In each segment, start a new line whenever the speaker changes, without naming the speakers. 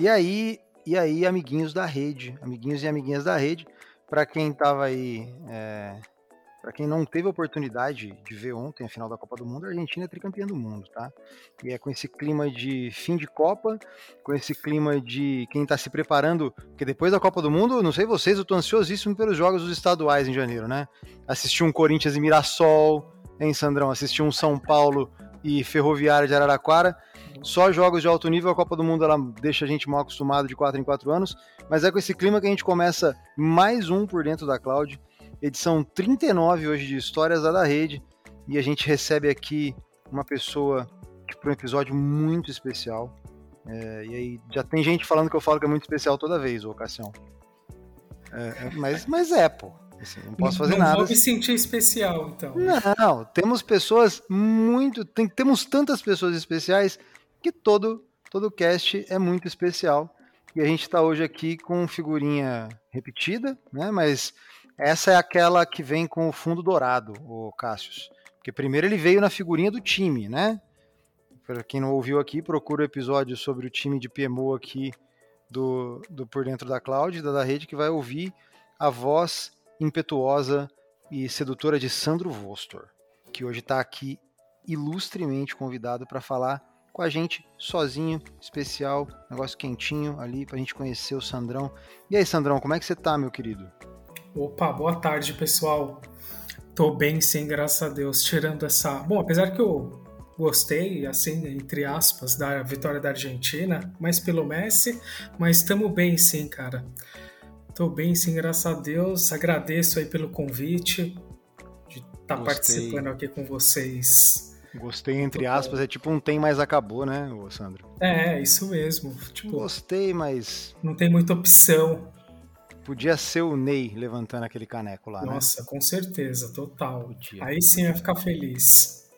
E aí, e aí, amiguinhos da rede, amiguinhos e amiguinhas da rede, para quem tava aí, é, para quem não teve oportunidade de ver ontem a final da Copa do Mundo, a Argentina é tricampeã do mundo, tá? E é com esse clima de fim de Copa, com esse clima de quem tá se preparando, porque depois da Copa do Mundo, não sei vocês, eu tô ansiosíssimo pelos jogos dos estaduais em janeiro, né? Assistir um Corinthians e Mirassol, hein, Sandrão? Assistir um São Paulo e Ferroviária de Araraquara. Só jogos de alto nível, a Copa do Mundo ela deixa a gente mal acostumado de 4 em 4 anos, mas é com esse clima que a gente começa mais um por dentro da Cloud, edição 39 hoje de Histórias da, da Rede, e a gente recebe aqui uma pessoa para um episódio muito especial. É, e aí já tem gente falando que eu falo que é muito especial toda vez, o ocasião. É, é, mas, mas é, pô. Assim, não posso fazer
não
nada.
Não me sentir especial, então.
Não, temos pessoas muito. Tem, temos tantas pessoas especiais que todo, todo cast é muito especial. E a gente está hoje aqui com figurinha repetida, né? Mas essa é aquela que vem com o fundo dourado, o Cassius. Porque primeiro ele veio na figurinha do time, né? Para quem não ouviu aqui, procura o episódio sobre o time de PMO aqui do, do Por Dentro da Cloud, da, da rede, que vai ouvir a voz impetuosa e sedutora de Sandro Vostor, que hoje está aqui ilustremente convidado para falar com a gente sozinho, especial, negócio quentinho ali pra gente conhecer o Sandrão. E aí, Sandrão, como é que você tá, meu querido?
Opa, boa tarde, pessoal. Tô bem, sim, graças a Deus. Tirando essa. Bom, apesar que eu gostei, assim, entre aspas, da vitória da Argentina, mais pelo Messi, mas estamos bem, sim, cara. Tô bem, sim, graças a Deus. Agradeço aí pelo convite de estar tá participando aqui com vocês
Gostei, entre aspas, é tipo um tem, mais acabou, né, Sandro?
É, isso mesmo. Tipo,
Gostei, mas.
Não tem muita opção.
Podia ser o Ney levantando aquele caneco lá,
Nossa,
né?
Nossa, com certeza, total. Podia. Aí sim ia ficar feliz.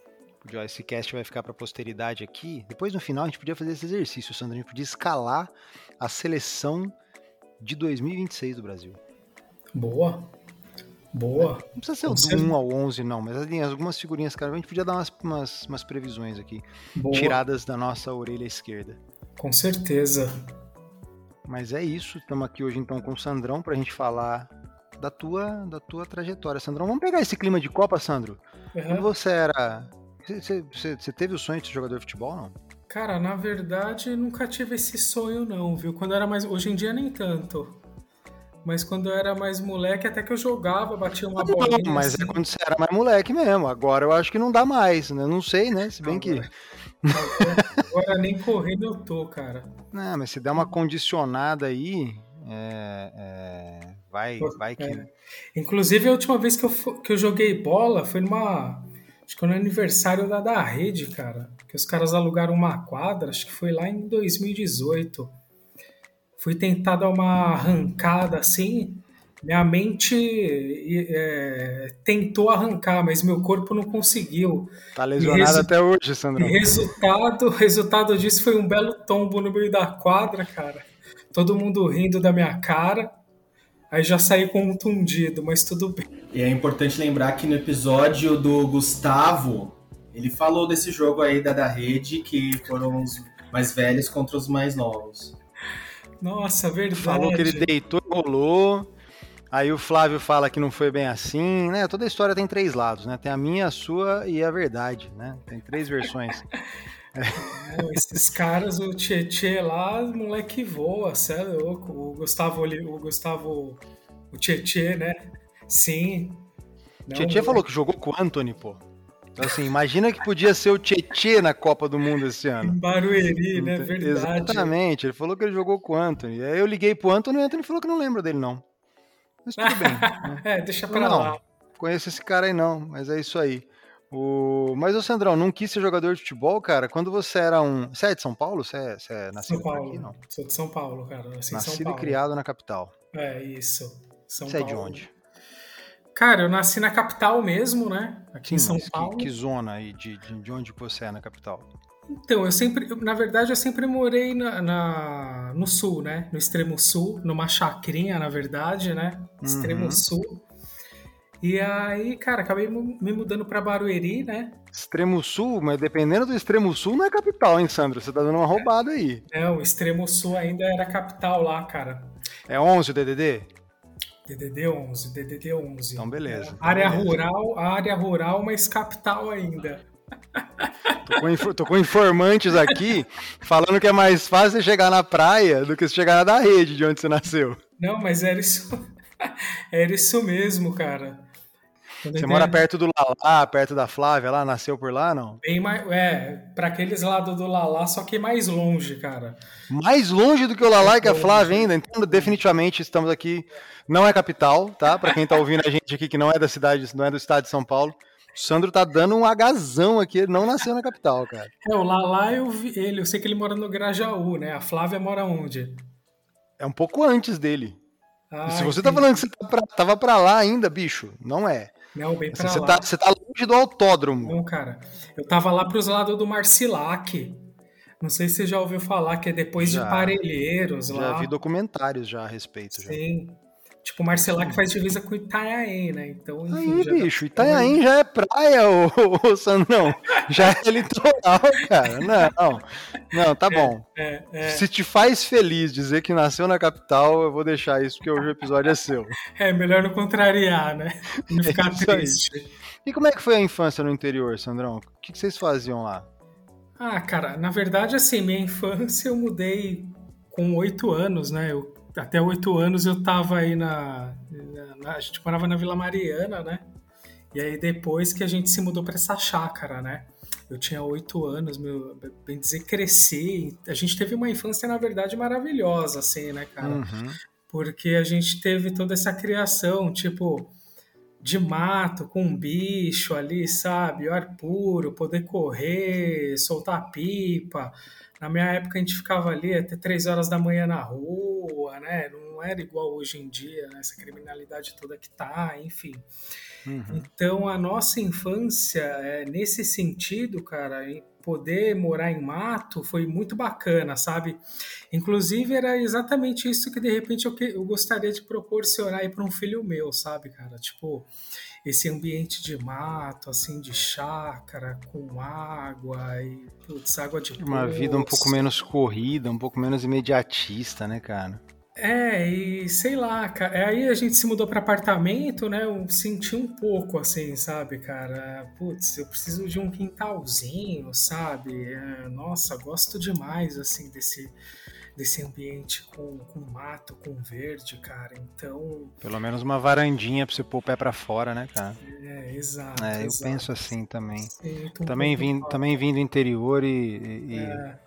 Podia, esse cast vai ficar pra posteridade aqui. Depois no final a gente podia fazer esse exercício, Sandro. A gente podia escalar a seleção de 2026 do Brasil.
Boa. Boa.
Não precisa ser o do 1 ao 11, não, mas assim, algumas figurinhas, cara, a gente podia dar umas, umas, umas previsões aqui, Boa. tiradas da nossa orelha esquerda.
Com certeza.
Mas é isso, estamos aqui hoje então com o Sandrão pra gente falar da tua, da tua trajetória. Sandrão, vamos pegar esse clima de Copa, Sandro? Uhum. Quando você era. Você, você, você teve o sonho de ser jogador de futebol, não?
Cara, na verdade, nunca tive esse sonho, não, viu? Quando era mais. Hoje em dia, nem tanto. Mas quando eu era mais moleque, até que eu jogava, batia uma bola.
Mas assim. é quando você era mais moleque mesmo. Agora eu acho que não dá mais, né? Não sei, né? Se bem
agora,
que.
Agora nem correndo eu tô, cara.
Não, mas se der uma condicionada aí. É, é, vai, vai que. É.
Inclusive, a última vez que eu, que eu joguei bola foi numa. Acho que no aniversário da, da rede, cara. Que os caras alugaram uma quadra, acho que foi lá em 2018 fui tentar dar uma arrancada assim, minha mente é, tentou arrancar, mas meu corpo não conseguiu.
Tá lesionado até hoje, Sandro.
Resultado, resultado disso foi um belo tombo no meio da quadra, cara. Todo mundo rindo da minha cara. Aí já saí contundido, mas tudo bem.
E é importante lembrar que no episódio do Gustavo, ele falou desse jogo aí da, da rede, que foram os mais velhos contra os mais novos.
Nossa, verdade.
Falou que ele deitou e rolou. Aí o Flávio fala que não foi bem assim, né? Toda história tem três lados, né? Tem a minha, a sua e a verdade, né? Tem três versões.
Não, esses caras, o Tietê lá, moleque voa, você é louco. O Gustavo, o Gustavo, o Tietê, né? Sim.
Tietê falou que jogou com o Anthony, pô. Então, assim, imagina que podia ser o Tietê na Copa do Mundo esse ano.
Barueri, né? Verdade.
Exatamente. Ele falou que ele jogou com o Anthony. Aí eu liguei pro Anthony e o Anthony falou que não lembra dele, não. Mas tudo bem.
Né? é, deixa pra
não,
lá.
Conheço esse cara aí não, mas é isso aí. O... Mas o Sandrão, não quis ser jogador de futebol, cara? Quando você era um. Você é de São Paulo? Você é, você é nascido
São Paulo.
aqui, não?
Sou de São Paulo, cara. Nasci
nascido
e
criado na capital.
É, isso.
São você Paulo. é de onde?
Cara, eu nasci na capital mesmo, né? Aqui Sim, em São Paulo.
Que, que zona aí de, de, de, onde você é na capital?
Então, eu sempre, na verdade, eu sempre morei na, na, no sul, né? No extremo sul, numa chacrinha, na verdade, né? Extremo uhum. sul. E aí, cara, acabei me mudando para Barueri, né?
Extremo Sul, mas dependendo do Extremo Sul não é capital, hein, Sandro? Você tá dando uma roubada aí.
Não, o Extremo Sul ainda era capital lá, cara.
É 11 o DDD?
DDD 11, DDD 11.
Então beleza.
É, área beleza. rural, área rural, mas capital ainda.
Tô com, tô com, informantes aqui falando que é mais fácil você chegar na praia do que você chegar na da rede de onde você nasceu.
Não, mas era isso, era isso mesmo, cara.
Você mora perto do Lalá, perto da Flávia lá, nasceu por lá, não?
Bem mais, é, para aqueles lados do Lalá, só que mais longe, cara.
Mais longe do que o Lalá e que a Flávia ainda. Então, definitivamente estamos aqui, não é capital, tá? Para quem tá ouvindo a gente aqui que não é da cidade, não é do estado de São Paulo. O Sandro tá dando um agazão aqui, ele não nasceu na capital, cara.
É, o Lalá eu vi ele, eu sei que ele mora no Grajaú, né? A Flávia mora onde?
É um pouco antes dele. Ah, se você tá falando que você tá pra, tava pra lá ainda, bicho, não é.
Não, bem pra
você
lá.
Tá, você tá longe do autódromo.
Não, cara. Eu tava lá pros lados do Marcilac. Não sei se você já ouviu falar que é depois já, de Parelheiros lá.
Já vi documentários já a respeito.
Sim. Já. Tipo, Marcelac faz divisa com Itanhaém, né? Então,
enfim, Aí, já bicho, tá... Itanhaém já é praia, ô, ô, Sandrão. Já é litoral, cara. Não, não, tá é, bom. É, é, Se te faz feliz dizer que nasceu na capital, eu vou deixar isso, porque hoje o episódio é seu.
É, melhor não contrariar, né? Não é ficar triste.
E como é que foi a infância no interior, Sandrão? O que vocês faziam lá?
Ah, cara, na verdade, assim, minha infância eu mudei com oito anos, né? Eu até oito anos eu tava aí na, na, A gente morava na Vila Mariana, né? E aí depois que a gente se mudou para essa chácara, né? Eu tinha oito anos, meu, bem dizer, cresci. A gente teve uma infância, na verdade, maravilhosa, assim, né, cara? Uhum. Porque a gente teve toda essa criação, tipo, de mato, com bicho ali, sabe? Ar puro, poder correr, soltar pipa. Na minha época a gente ficava ali até três horas da manhã na rua, né? Não era igual hoje em dia, né? essa criminalidade toda que tá, enfim. Uhum. Então a nossa infância, é, nesse sentido, cara, poder morar em mato foi muito bacana, sabe? Inclusive era exatamente isso que de repente eu, que, eu gostaria de proporcionar aí para um filho meu, sabe, cara? Tipo, esse ambiente de mato, assim, de chácara, com água e putz, água de
Uma poço. vida um pouco menos corrida, um pouco menos imediatista, né, cara?
É, e sei lá, cara. Aí a gente se mudou para apartamento, né? Eu senti um pouco assim, sabe, cara? Putz, eu preciso de um quintalzinho, sabe? É, nossa, gosto demais, assim, desse, desse ambiente com, com mato, com verde, cara. Então.
Pelo menos uma varandinha pra você pôr o pé pra fora, né, cara?
É, exato.
É, eu
exato.
penso assim também. um também, vim, também vim do interior e, e é.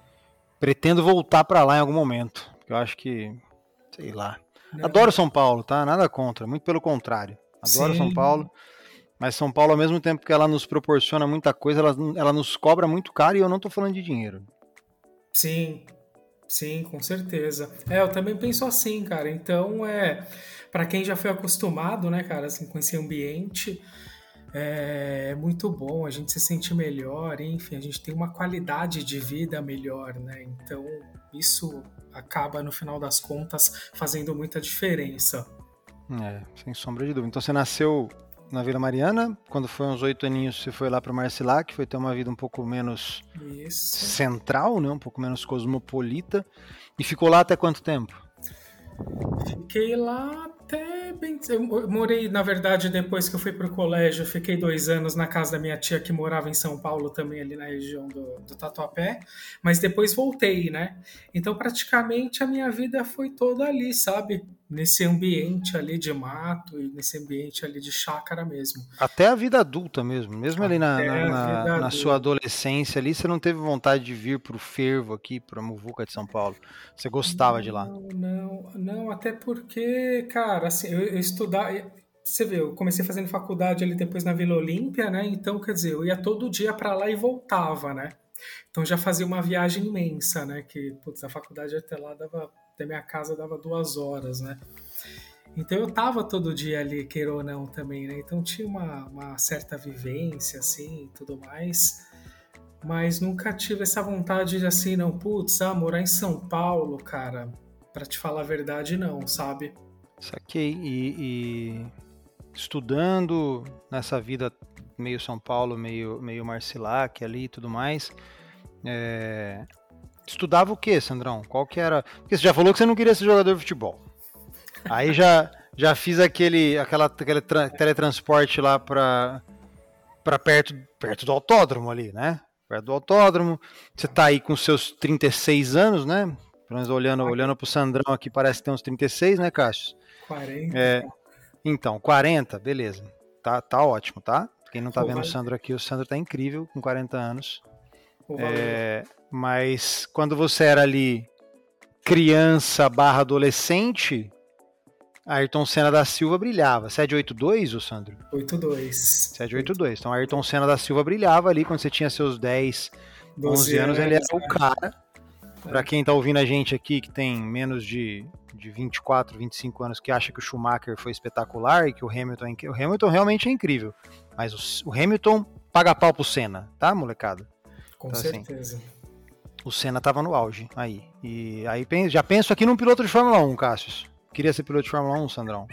pretendo voltar para lá em algum momento. Eu acho que. Sei lá. Não. Adoro São Paulo, tá? Nada contra, muito pelo contrário. Adoro Sim. São Paulo. Mas São Paulo, ao mesmo tempo que ela nos proporciona muita coisa, ela, ela nos cobra muito caro e eu não tô falando de dinheiro.
Sim, Sim, com certeza. É, eu também penso assim, cara. Então, é para quem já foi acostumado, né, cara, assim, com esse ambiente, é, é muito bom, a gente se sente melhor, enfim, a gente tem uma qualidade de vida melhor, né? Então, isso acaba no final das contas fazendo muita diferença.
É, sem sombra de dúvida. Então, você nasceu na Vila Mariana. Quando foi uns oito aninhos, você foi lá para Marcilac, foi ter uma vida um pouco menos
Isso.
central, né? um pouco menos cosmopolita. E ficou lá até quanto tempo?
Fiquei lá até bem. Eu morei, na verdade, depois que eu fui para o colégio, fiquei dois anos na casa da minha tia que morava em São Paulo, também ali na região do, do Tatuapé, mas depois voltei, né? Então, praticamente a minha vida foi toda ali, sabe? Nesse ambiente ali de mato e nesse ambiente ali de chácara mesmo.
Até a vida adulta mesmo, mesmo Até ali na, na, na, na sua adolescência ali, você não teve vontade de vir para o fervo aqui, para a Muvuca de São Paulo? Você gostava
não,
de lá?
Não, não, até porque, cara cara, assim, eu, eu estudar. Você vê, eu comecei fazendo faculdade ali depois na Vila Olímpia, né? Então, quer dizer, eu ia todo dia para lá e voltava, né? Então já fazia uma viagem imensa, né? Que, putz, a faculdade até lá dava, até minha casa dava duas horas, né? Então eu tava todo dia ali, queira ou não, também, né? Então tinha uma, uma certa vivência, assim, e tudo mais. Mas nunca tive essa vontade de, assim, não, putz, ah, morar em São Paulo, cara. Pra te falar a verdade, não, sabe?
Saquei. E, e, estudando nessa vida meio São Paulo, meio, meio Marcilac ali e tudo mais. É, estudava o que, Sandrão? Qual que era. Porque você já falou que você não queria ser jogador de futebol. Aí já, já fiz aquele, aquela, aquele teletransporte lá para para perto, perto do autódromo ali, né? Perto do autódromo. Você tá aí com seus 36 anos, né? Pelo menos olhando, olhando pro Sandrão aqui, parece que tem uns 36, né, Cássio?
40.
É, então, 40, beleza. Tá, tá ótimo, tá? Quem não tá Pô, vendo o Sandro aqui, o Sandro tá incrível, com 40 anos. Pô, é, mas quando você era ali criança barra adolescente, Ayrton Senna da Silva brilhava. 782, o Sandro?
82.
782. Então Ayrton Senna da Silva brilhava ali quando você tinha seus 10, 11 anos, ele era o né? cara. Para quem tá ouvindo a gente aqui que tem menos de, de 24, 25 anos, que acha que o Schumacher foi espetacular e que o Hamilton é O Hamilton realmente é incrível. Mas o, o Hamilton paga pau pro Senna, tá, molecada?
Com então, assim, certeza. Assim,
o Senna tava no auge aí. E aí já penso aqui num piloto de Fórmula 1, Cassius. Queria ser piloto de Fórmula 1, Sandrão?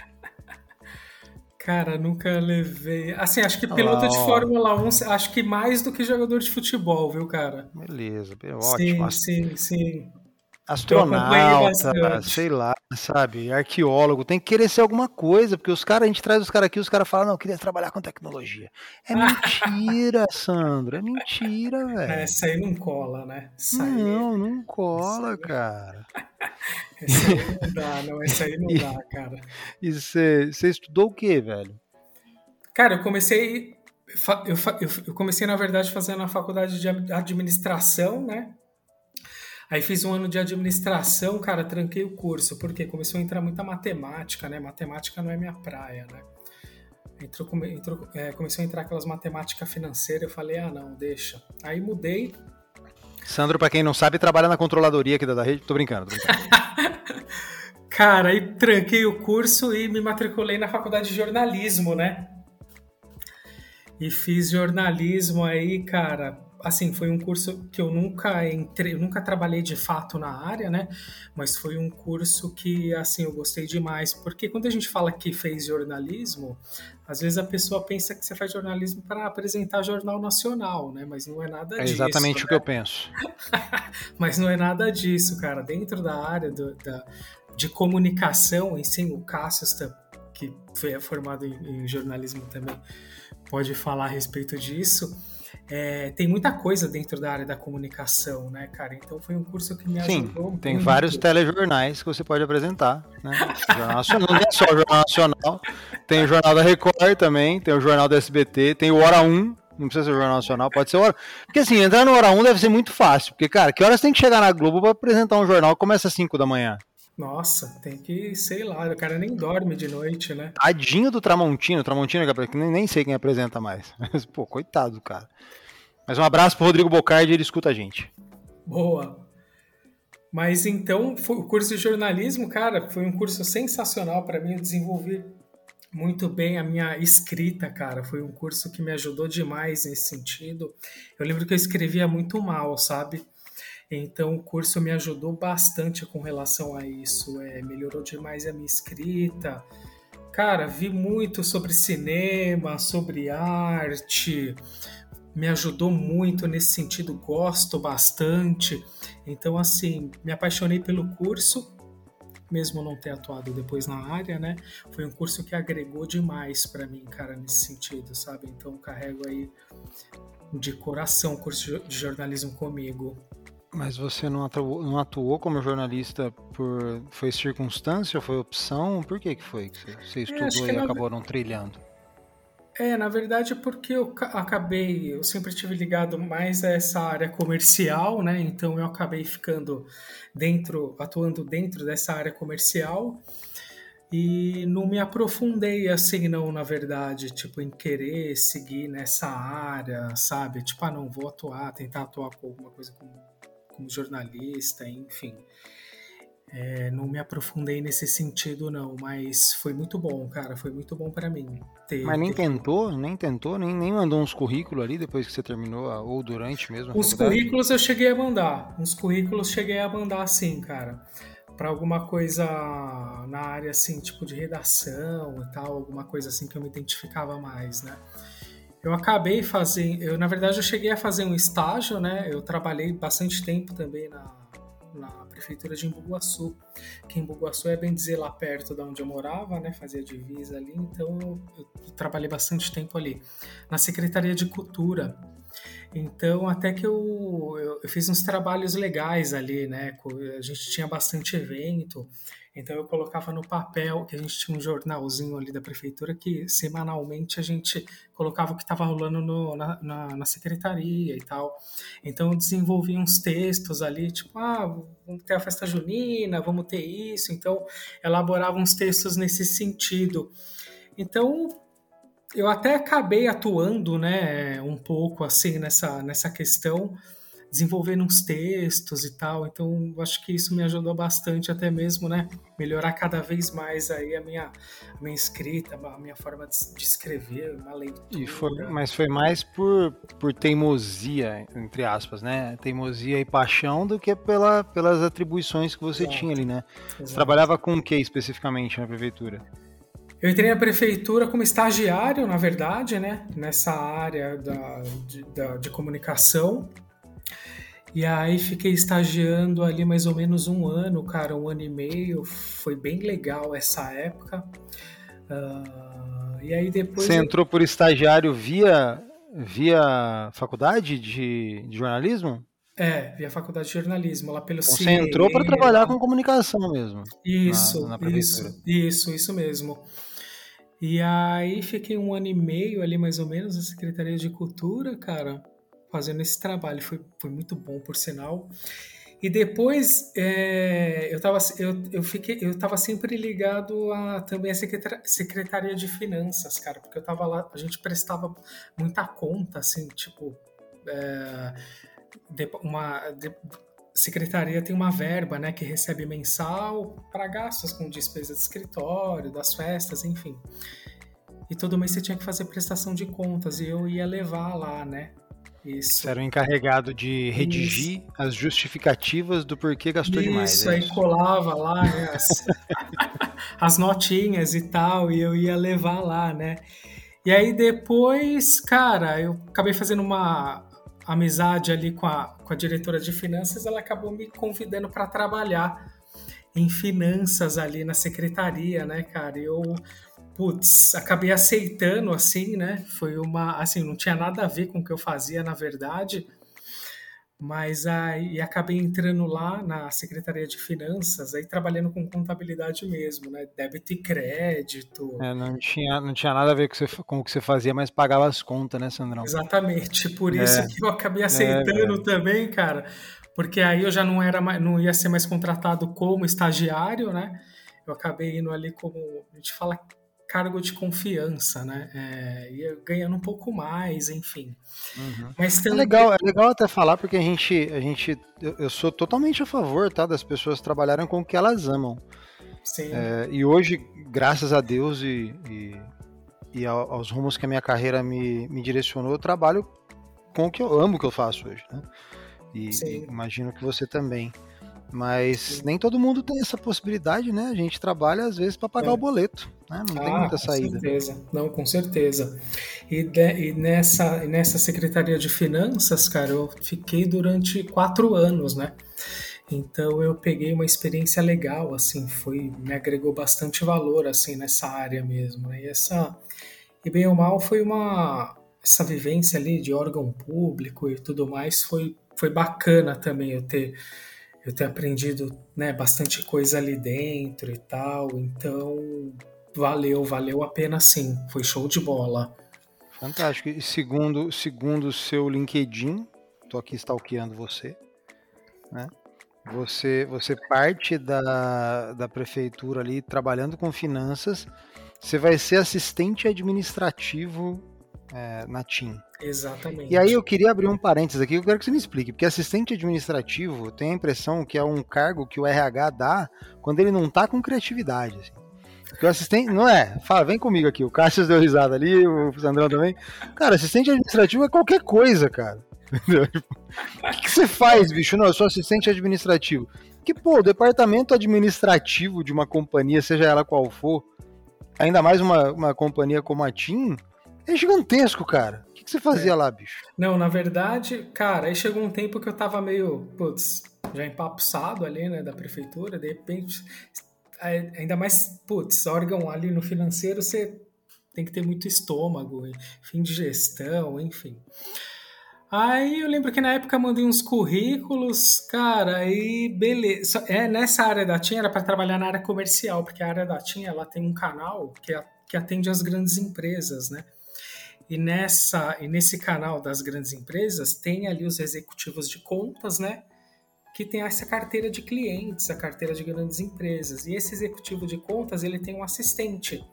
Cara, nunca levei. Assim, acho que piloto de Fórmula 1, acho que mais do que jogador de futebol, viu, cara?
Beleza, ótimo.
Sim, sim, sim
astronauta, sei lá, sabe, arqueólogo, tem que querer ser alguma coisa, porque os caras, a gente traz os caras aqui, os caras falam, não, eu queria trabalhar com tecnologia. É mentira, Sandro, é mentira, velho.
É, essa aí não cola, né?
Essa não, aí... não cola, cara.
essa aí não dá, não, essa aí não e, dá, cara.
E você estudou o que, velho?
Cara, eu comecei eu, eu, comecei, na verdade, fazendo a faculdade de administração, né? Aí fiz um ano de administração, cara, tranquei o curso, porque começou a entrar muita matemática, né? Matemática não é minha praia, né? Entrou, entrou, é, começou a entrar aquelas matemática financeira, eu falei, ah, não, deixa. Aí mudei.
Sandro, para quem não sabe, trabalha na controladoria aqui da rede. Tô brincando, tô brincando.
cara, aí tranquei o curso e me matriculei na faculdade de jornalismo, né? E fiz jornalismo aí, cara, assim, foi um curso que eu nunca entrei, eu nunca trabalhei de fato na área, né? Mas foi um curso que, assim, eu gostei demais, porque quando a gente fala que fez jornalismo, às vezes a pessoa pensa que você faz jornalismo para apresentar jornal nacional, né? Mas não é nada
é
disso.
É exatamente
né?
o que eu penso.
Mas não é nada disso, cara. Dentro da área do, da, de comunicação, em sim, o Cássio, que foi formado em, em jornalismo também, pode falar a respeito disso é, tem muita coisa dentro da área da comunicação, né, cara? Então foi um curso que me ajudou.
Sim, tem muito. vários telejornais que você pode apresentar, né? Jornal Nacional, não é só o Jornal Nacional, tem o Jornal da Record também, tem o Jornal da SBT, tem o Hora 1, não precisa ser o Jornal Nacional, pode ser o Hora. Porque assim, entrar no Hora 1 deve ser muito fácil, porque, cara, que horas tem que chegar na Globo para apresentar um jornal que começa às 5 da manhã?
Nossa, tem que, sei lá, o cara nem dorme de noite, né?
Tadinho do Tramontino, Tramontino, que nem, nem sei quem apresenta mais. Mas, pô, coitado do cara. Mas um abraço pro Rodrigo Bocardi, ele escuta a gente.
Boa. Mas então, o curso de jornalismo, cara, foi um curso sensacional para mim. Eu desenvolvi muito bem a minha escrita, cara. Foi um curso que me ajudou demais nesse sentido. Eu lembro que eu escrevia muito mal, sabe? Então, o curso me ajudou bastante com relação a isso. É, melhorou demais a minha escrita. Cara, vi muito sobre cinema, sobre arte, me ajudou muito nesse sentido, gosto bastante. Então, assim, me apaixonei pelo curso, mesmo não ter atuado depois na área, né? Foi um curso que agregou demais para mim, cara, nesse sentido, sabe? Então, carrego aí de coração o curso de jornalismo comigo.
Mas você não atuou, não atuou como jornalista por foi circunstância, foi opção? Por que que foi que você é, estudou é, e acabou não trilhando?
É, na verdade, porque eu acabei, eu sempre tive ligado mais a essa área comercial, né? Então eu acabei ficando dentro, atuando dentro dessa área comercial e não me aprofundei assim, não, na verdade, tipo, em querer seguir nessa área, sabe? Tipo, ah, não, vou atuar, tentar atuar com alguma coisa como, como jornalista, enfim. É, não me aprofundei nesse sentido, não, mas foi muito bom, cara. Foi muito bom para mim.
Ter, mas nem ter... tentou, nem tentou, nem, nem mandou uns currículos ali depois que você terminou, ou durante mesmo?
Os currículos eu cheguei a mandar. Uns currículos cheguei a mandar sim, cara. para alguma coisa na área assim, tipo de redação e tal, alguma coisa assim que eu me identificava mais, né? Eu acabei fazendo, eu na verdade eu cheguei a fazer um estágio, né? Eu trabalhei bastante tempo também na, na prefeitura de Embu-Guaçu, que Embu-Guaçu é bem dizer lá perto de onde eu morava, né? Fazia divisa ali, então eu, eu trabalhei bastante tempo ali na Secretaria de Cultura. Então, até que eu, eu, eu, fiz uns trabalhos legais ali, né? A gente tinha bastante evento, então eu colocava no papel que a gente tinha um jornalzinho ali da prefeitura que semanalmente a gente colocava o que estava rolando no, na, na, na, secretaria e tal. Então eu desenvolvi uns textos ali, tipo, ah, vamos ter a festa junina, vamos ter isso. Então elaborava uns textos nesse sentido. Então eu até acabei atuando, né, um pouco assim nessa, nessa questão, desenvolvendo uns textos e tal. Então, acho que isso me ajudou bastante até mesmo, né, melhorar cada vez mais aí a minha, a minha escrita, a minha forma de, escrever, uma leitura.
Foi, mas foi mais por, por teimosia, entre aspas, né, teimosia e paixão do que pela, pelas atribuições que você Exato. tinha ali, né? Exato. Você trabalhava com o que especificamente na prefeitura?
Eu entrei na prefeitura como estagiário, na verdade, né? Nessa área da, de, da, de comunicação. E aí fiquei estagiando ali mais ou menos um ano, cara, um ano e meio. Foi bem legal essa época. Uh, e aí depois.
Você entrou por estagiário via, via faculdade de, de jornalismo?
É, via faculdade de jornalismo, lá pelo
então, Você entrou para trabalhar com comunicação mesmo.
Isso, na, na isso, isso, isso mesmo. E aí fiquei um ano e meio ali, mais ou menos, na Secretaria de Cultura, cara, fazendo esse trabalho. Foi, foi muito bom, por sinal. E depois é, eu, tava, eu, eu, fiquei, eu tava sempre ligado a também a Secretaria de Finanças, cara, porque eu tava lá, a gente prestava muita conta, assim, tipo. É, uma, secretaria tem uma verba, né, que recebe mensal para gastos com despesa de escritório, das festas, enfim. E todo mês você tinha que fazer prestação de contas e eu ia levar lá, né?
Isso. Você era o encarregado de redigir Isso. as justificativas do porquê gastou
Isso,
demais.
Isso, é aí colava lá né, as, as notinhas e tal, e eu ia levar lá, né? E aí depois, cara, eu acabei fazendo uma amizade ali com a, com a diretora de finanças, ela acabou me convidando para trabalhar em finanças ali na secretaria, né, cara? Eu, putz, acabei aceitando assim, né? Foi uma, assim, não tinha nada a ver com o que eu fazia, na verdade. Mas aí acabei entrando lá na Secretaria de Finanças, aí trabalhando com contabilidade mesmo, né? Débito e crédito.
É, não, tinha, não tinha nada a ver com, você, com o que você fazia, mas pagava as contas, né, Sandrão?
Exatamente. Por isso é. que eu acabei aceitando é, também, cara. Porque aí eu já não era não ia ser mais contratado como estagiário, né? Eu acabei indo ali como. A gente fala cargo de confiança, né? É, ganhando um pouco mais, enfim.
Uhum. Mas é também... é legal, é legal até falar porque a gente, a gente, eu, eu, sou totalmente a favor, tá, das pessoas trabalharem com o que elas amam. Sim. É, e hoje, graças a Deus e, e, e, aos rumos que a minha carreira me, me direcionou, eu trabalho com o que eu amo que eu faço hoje, né? E, e imagino que você também. Mas Sim. nem todo mundo tem essa possibilidade, né? A gente trabalha às vezes para pagar é. o boleto, né? Não ah, tem muita saída.
Com certeza, não, com certeza. E, de, e nessa, nessa Secretaria de Finanças, cara, eu fiquei durante quatro anos, né? Então eu peguei uma experiência legal, assim, foi me agregou bastante valor, assim, nessa área mesmo. Né? E essa, e bem ou mal, foi uma essa vivência ali de órgão público e tudo mais foi foi bacana também eu ter eu ter aprendido né, bastante coisa ali dentro e tal. Então, valeu, valeu a pena sim. Foi show de bola.
Fantástico. E segundo segundo o seu LinkedIn, tô aqui stalkeando você, né? Você, você parte da, da prefeitura ali trabalhando com finanças, você vai ser assistente administrativo é, na TIM.
Exatamente.
E aí eu queria abrir um parênteses aqui, eu quero que você me explique, porque assistente administrativo tem a impressão que é um cargo que o RH dá quando ele não tá com criatividade. Assim. Porque o assistente. Não é? Fala, vem comigo aqui. O Cássio deu risada ali, o Sandrão também. Cara, assistente administrativo é qualquer coisa, cara. Entendeu? O que, você faz, bicho? Não, eu sou assistente administrativo. Que, pô, o departamento administrativo de uma companhia, seja ela qual for, ainda mais uma, uma companhia como a TIM, é gigantesco, cara. O que, que você fazia é. lá, bicho?
Não, na verdade, cara, aí chegou um tempo que eu tava meio, putz, já empapuçado ali, né, da prefeitura, de repente, ainda mais, putz, órgão ali no financeiro, você tem que ter muito estômago, fim de gestão, enfim. Aí eu lembro que na época mandei uns currículos, cara, aí beleza. É, nessa área da TIM era para trabalhar na área comercial, porque a área da TIM ela tem um canal que, que atende as grandes empresas, né? E, nessa, e nesse canal das grandes empresas tem ali os executivos de contas, né? Que tem essa carteira de clientes, a carteira de grandes empresas. E esse executivo de contas ele tem um assistente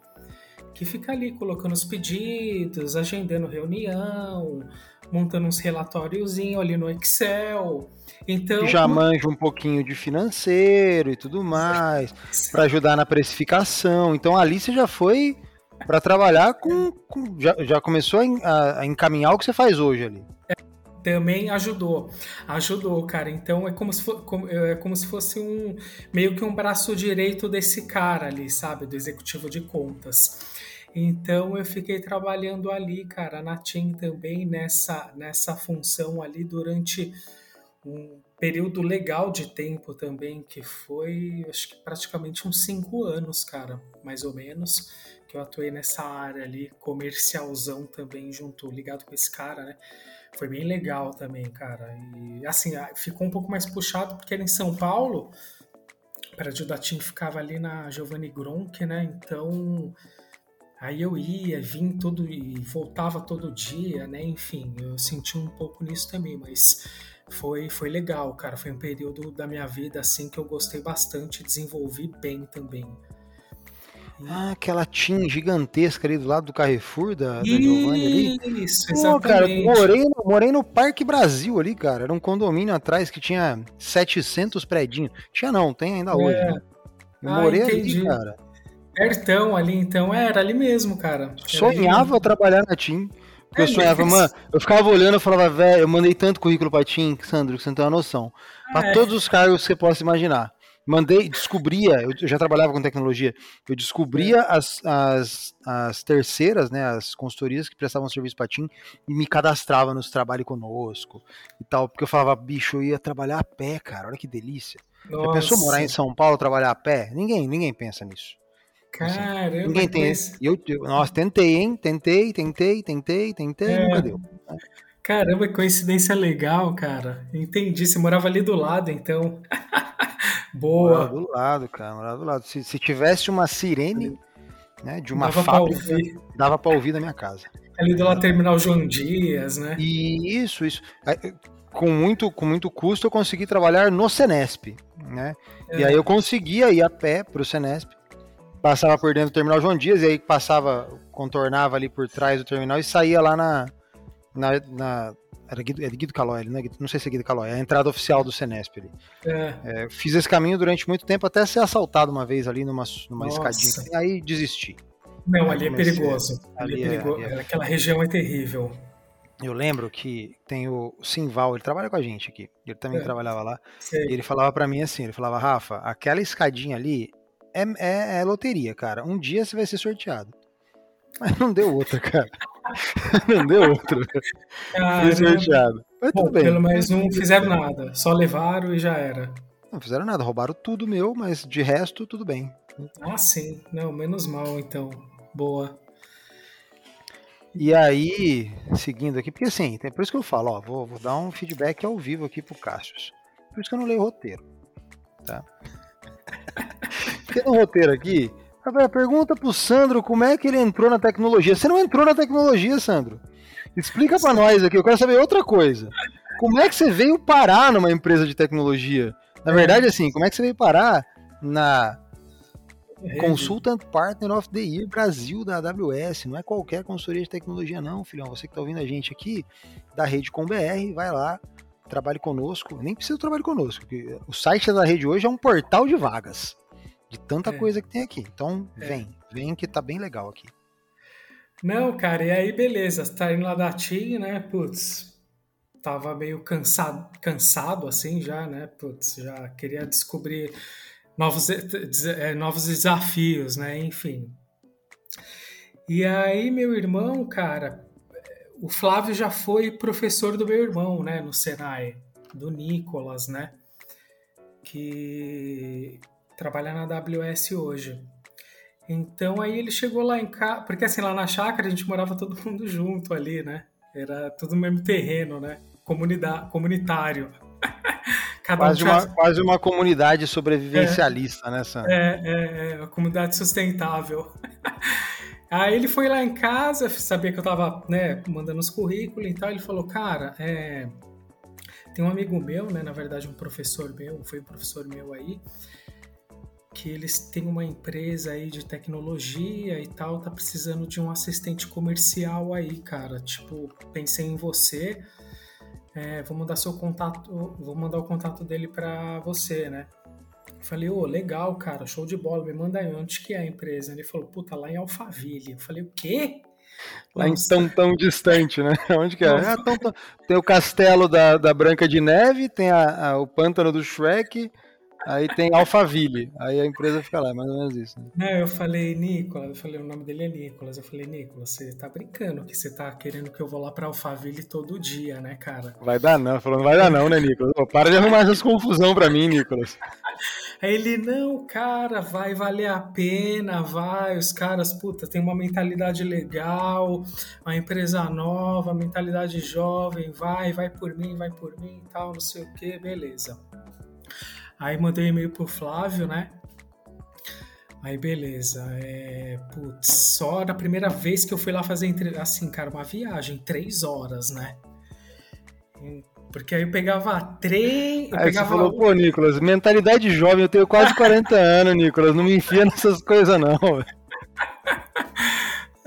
que fica ali colocando os pedidos, agendando reunião, montando uns relatóriozinho ali no Excel. Então
já manja um pouquinho de financeiro e tudo mais para ajudar na precificação. Então ali você já foi para trabalhar com, com, já, já começou a, encaminhar o que você faz hoje ali.
É, também ajudou, ajudou, cara. Então é como se for, como, é como se fosse um meio que um braço direito desse cara ali, sabe, do executivo de contas. Então eu fiquei trabalhando ali, cara, na TIM também nessa nessa função ali durante um período legal de tempo também, que foi acho que praticamente uns cinco anos, cara, mais ou menos que eu atuei nessa área ali, comercialzão também, junto, ligado com esse cara, né? Foi bem legal também, cara. E assim, ficou um pouco mais puxado porque era em São Paulo, o prédio da ficava ali na Giovanni Gronk, né? Então, aí eu ia, vim todo e voltava todo dia, né? Enfim, eu senti um pouco nisso também, mas foi, foi legal, cara. Foi um período da minha vida assim que eu gostei bastante, desenvolvi bem também.
Ah, aquela TIM gigantesca ali do lado do Carrefour da, da Giovanni ali. Isso, exatamente. Cara, morei, morei no Parque Brasil ali, cara. Era um condomínio atrás que tinha 700 prédios. Tinha não, tem ainda hoje. É. Né? Eu ah, morei entendi. ali, cara.
Pertão ali, então. É, era ali mesmo, cara.
Sonhava ali. trabalhar na TIM. Porque é, eu sonhava, mas... mano, eu ficava olhando e falava, velho, eu mandei tanto currículo pra TIM, Sandro, que você não tem uma noção. Pra é. todos os cargos que você possa imaginar mandei, descobria, eu já trabalhava com tecnologia, eu descobria é. as, as, as terceiras, né, as consultorias que prestavam serviço para TIM e me cadastrava nos trabalhos conosco e tal, porque eu falava, bicho, eu ia trabalhar a pé, cara, olha que delícia. Nossa. A pessoa morar em São Paulo, trabalhar a pé, ninguém, ninguém pensa nisso.
Assim, Caramba,
ninguém tem. Eu, eu, nossa, tentei, hein? Tentei, tentei, tentei, tentei, é. nunca deu.
Caramba, que coincidência legal, cara. Entendi. Você morava ali do lado, então. Boa.
Morava do lado, cara, morava do lado. Se, se tivesse uma sirene né, de uma dava fábrica, pra dava para ouvir na minha casa.
Ali do lado terminal João Dias, né?
Isso, isso. Com muito, com muito custo eu consegui trabalhar no Senesp, né? É. E aí eu conseguia ir a pé pro Senesp, passava por dentro do terminal João Dias, e aí passava, contornava ali por trás do terminal e saía lá na, na, na era Guido, é Guido Calói, né? Não sei se é Guido Calói, é a entrada oficial do Senesp ali. É. É, fiz esse caminho durante muito tempo, até ser assaltado uma vez ali numa, numa escadinha. Aí desisti.
Não, ali é perigoso. Ali, ali é perigoso. É, Aquela região é terrível.
Eu lembro que tem o Simval, ele trabalha com a gente aqui. Ele também é. trabalhava lá. Sei. E ele falava para mim assim: ele falava, Rafa, aquela escadinha ali é, é, é loteria, cara. Um dia você vai ser sorteado. Mas não deu outra, cara. não deu. Foi sorteado. Mas
Bom, tudo bem. Pelo menos não fizeram nada. Só levaram e já era.
Não fizeram nada, roubaram tudo meu, mas de resto, tudo bem.
Ah, sim. Não, menos mal, então. Boa.
E aí, seguindo aqui, porque assim, por isso que eu falo, ó, vou, vou dar um feedback ao vivo aqui pro Cassius. Por isso que eu não leio roteiro. Tá? Porque no roteiro aqui, Pergunta pro Sandro como é que ele entrou na tecnologia. Você não entrou na tecnologia, Sandro. Explica para nós aqui, eu quero saber outra coisa. Como é que você veio parar numa empresa de tecnologia? Na verdade, assim, como é que você veio parar na Consultant Partner of the Year Brasil da AWS? Não é qualquer consultoria de tecnologia, não, filhão. Você que tá ouvindo a gente aqui, da Rede Com BR, vai lá, trabalhe conosco. Nem precisa trabalhar conosco, porque o site da rede hoje é um portal de vagas de tanta é. coisa que tem aqui. Então, é. vem, vem que tá bem legal aqui.
Não, cara, e aí beleza, tá indo lá da TIM, né? Putz, tava meio cansado, cansado assim já, né? Putz, já queria descobrir novos, é, novos desafios, né? Enfim. E aí, meu irmão, cara, o Flávio já foi professor do meu irmão, né? No Senai, do Nicolas, né? Que trabalha na AWS hoje. Então aí ele chegou lá em casa, porque assim, lá na chácara a gente morava todo mundo junto ali, né? Era tudo no mesmo terreno, né? Comunidade, comunitário.
Cada quase, um uma, quase uma comunidade sobrevivencialista, é, né, Sandra?
É, é, é, uma comunidade sustentável. Aí ele foi lá em casa, sabia que eu tava, né, mandando os currículos e tal, ele falou, cara, é, tem um amigo meu, né, na verdade um professor meu, foi um professor meu aí, que eles têm uma empresa aí de tecnologia e tal, tá precisando de um assistente comercial aí, cara. Tipo, pensei em você, é, vou mandar seu contato, vou mandar o contato dele para você, né? falei, ô, oh, legal, cara, show de bola, me manda aí, onde que é a empresa? Ele falou, puta, lá em Alphaville. Eu falei, o quê?
Lá em tão, tão distante, né? Onde que é? Ah, tão, tão... Tem o castelo da, da Branca de Neve, tem a, a, o pântano do Shrek, Aí tem Alphaville, aí a empresa fica lá, mais ou menos isso. Né?
Não, eu falei Nicolas, eu falei o nome dele é Nicolas. Eu falei, Nicolas, você tá brincando que você tá querendo que eu vou lá pra Alphaville todo dia, né, cara?
Vai dar não, falou, não vai dar não, né, Nicolas? Pô, para de arrumar essas confusão pra mim, Nicolas.
Aí ele, não, cara, vai valer a pena, vai. Os caras, puta, tem uma mentalidade legal, uma empresa nova, mentalidade jovem, vai, vai por mim, vai por mim e tal, não sei o que, beleza. Aí mandei um e-mail pro Flávio, né? Aí beleza, é, putz, só na primeira vez que eu fui lá fazer entre, assim, cara, uma viagem, três horas, né? Porque aí eu pegava trem. Eu
aí
pegava
você falou, pô, Nicolas, mentalidade jovem, eu tenho quase 40 anos, Nicolas, não me enfia nessas coisas, não.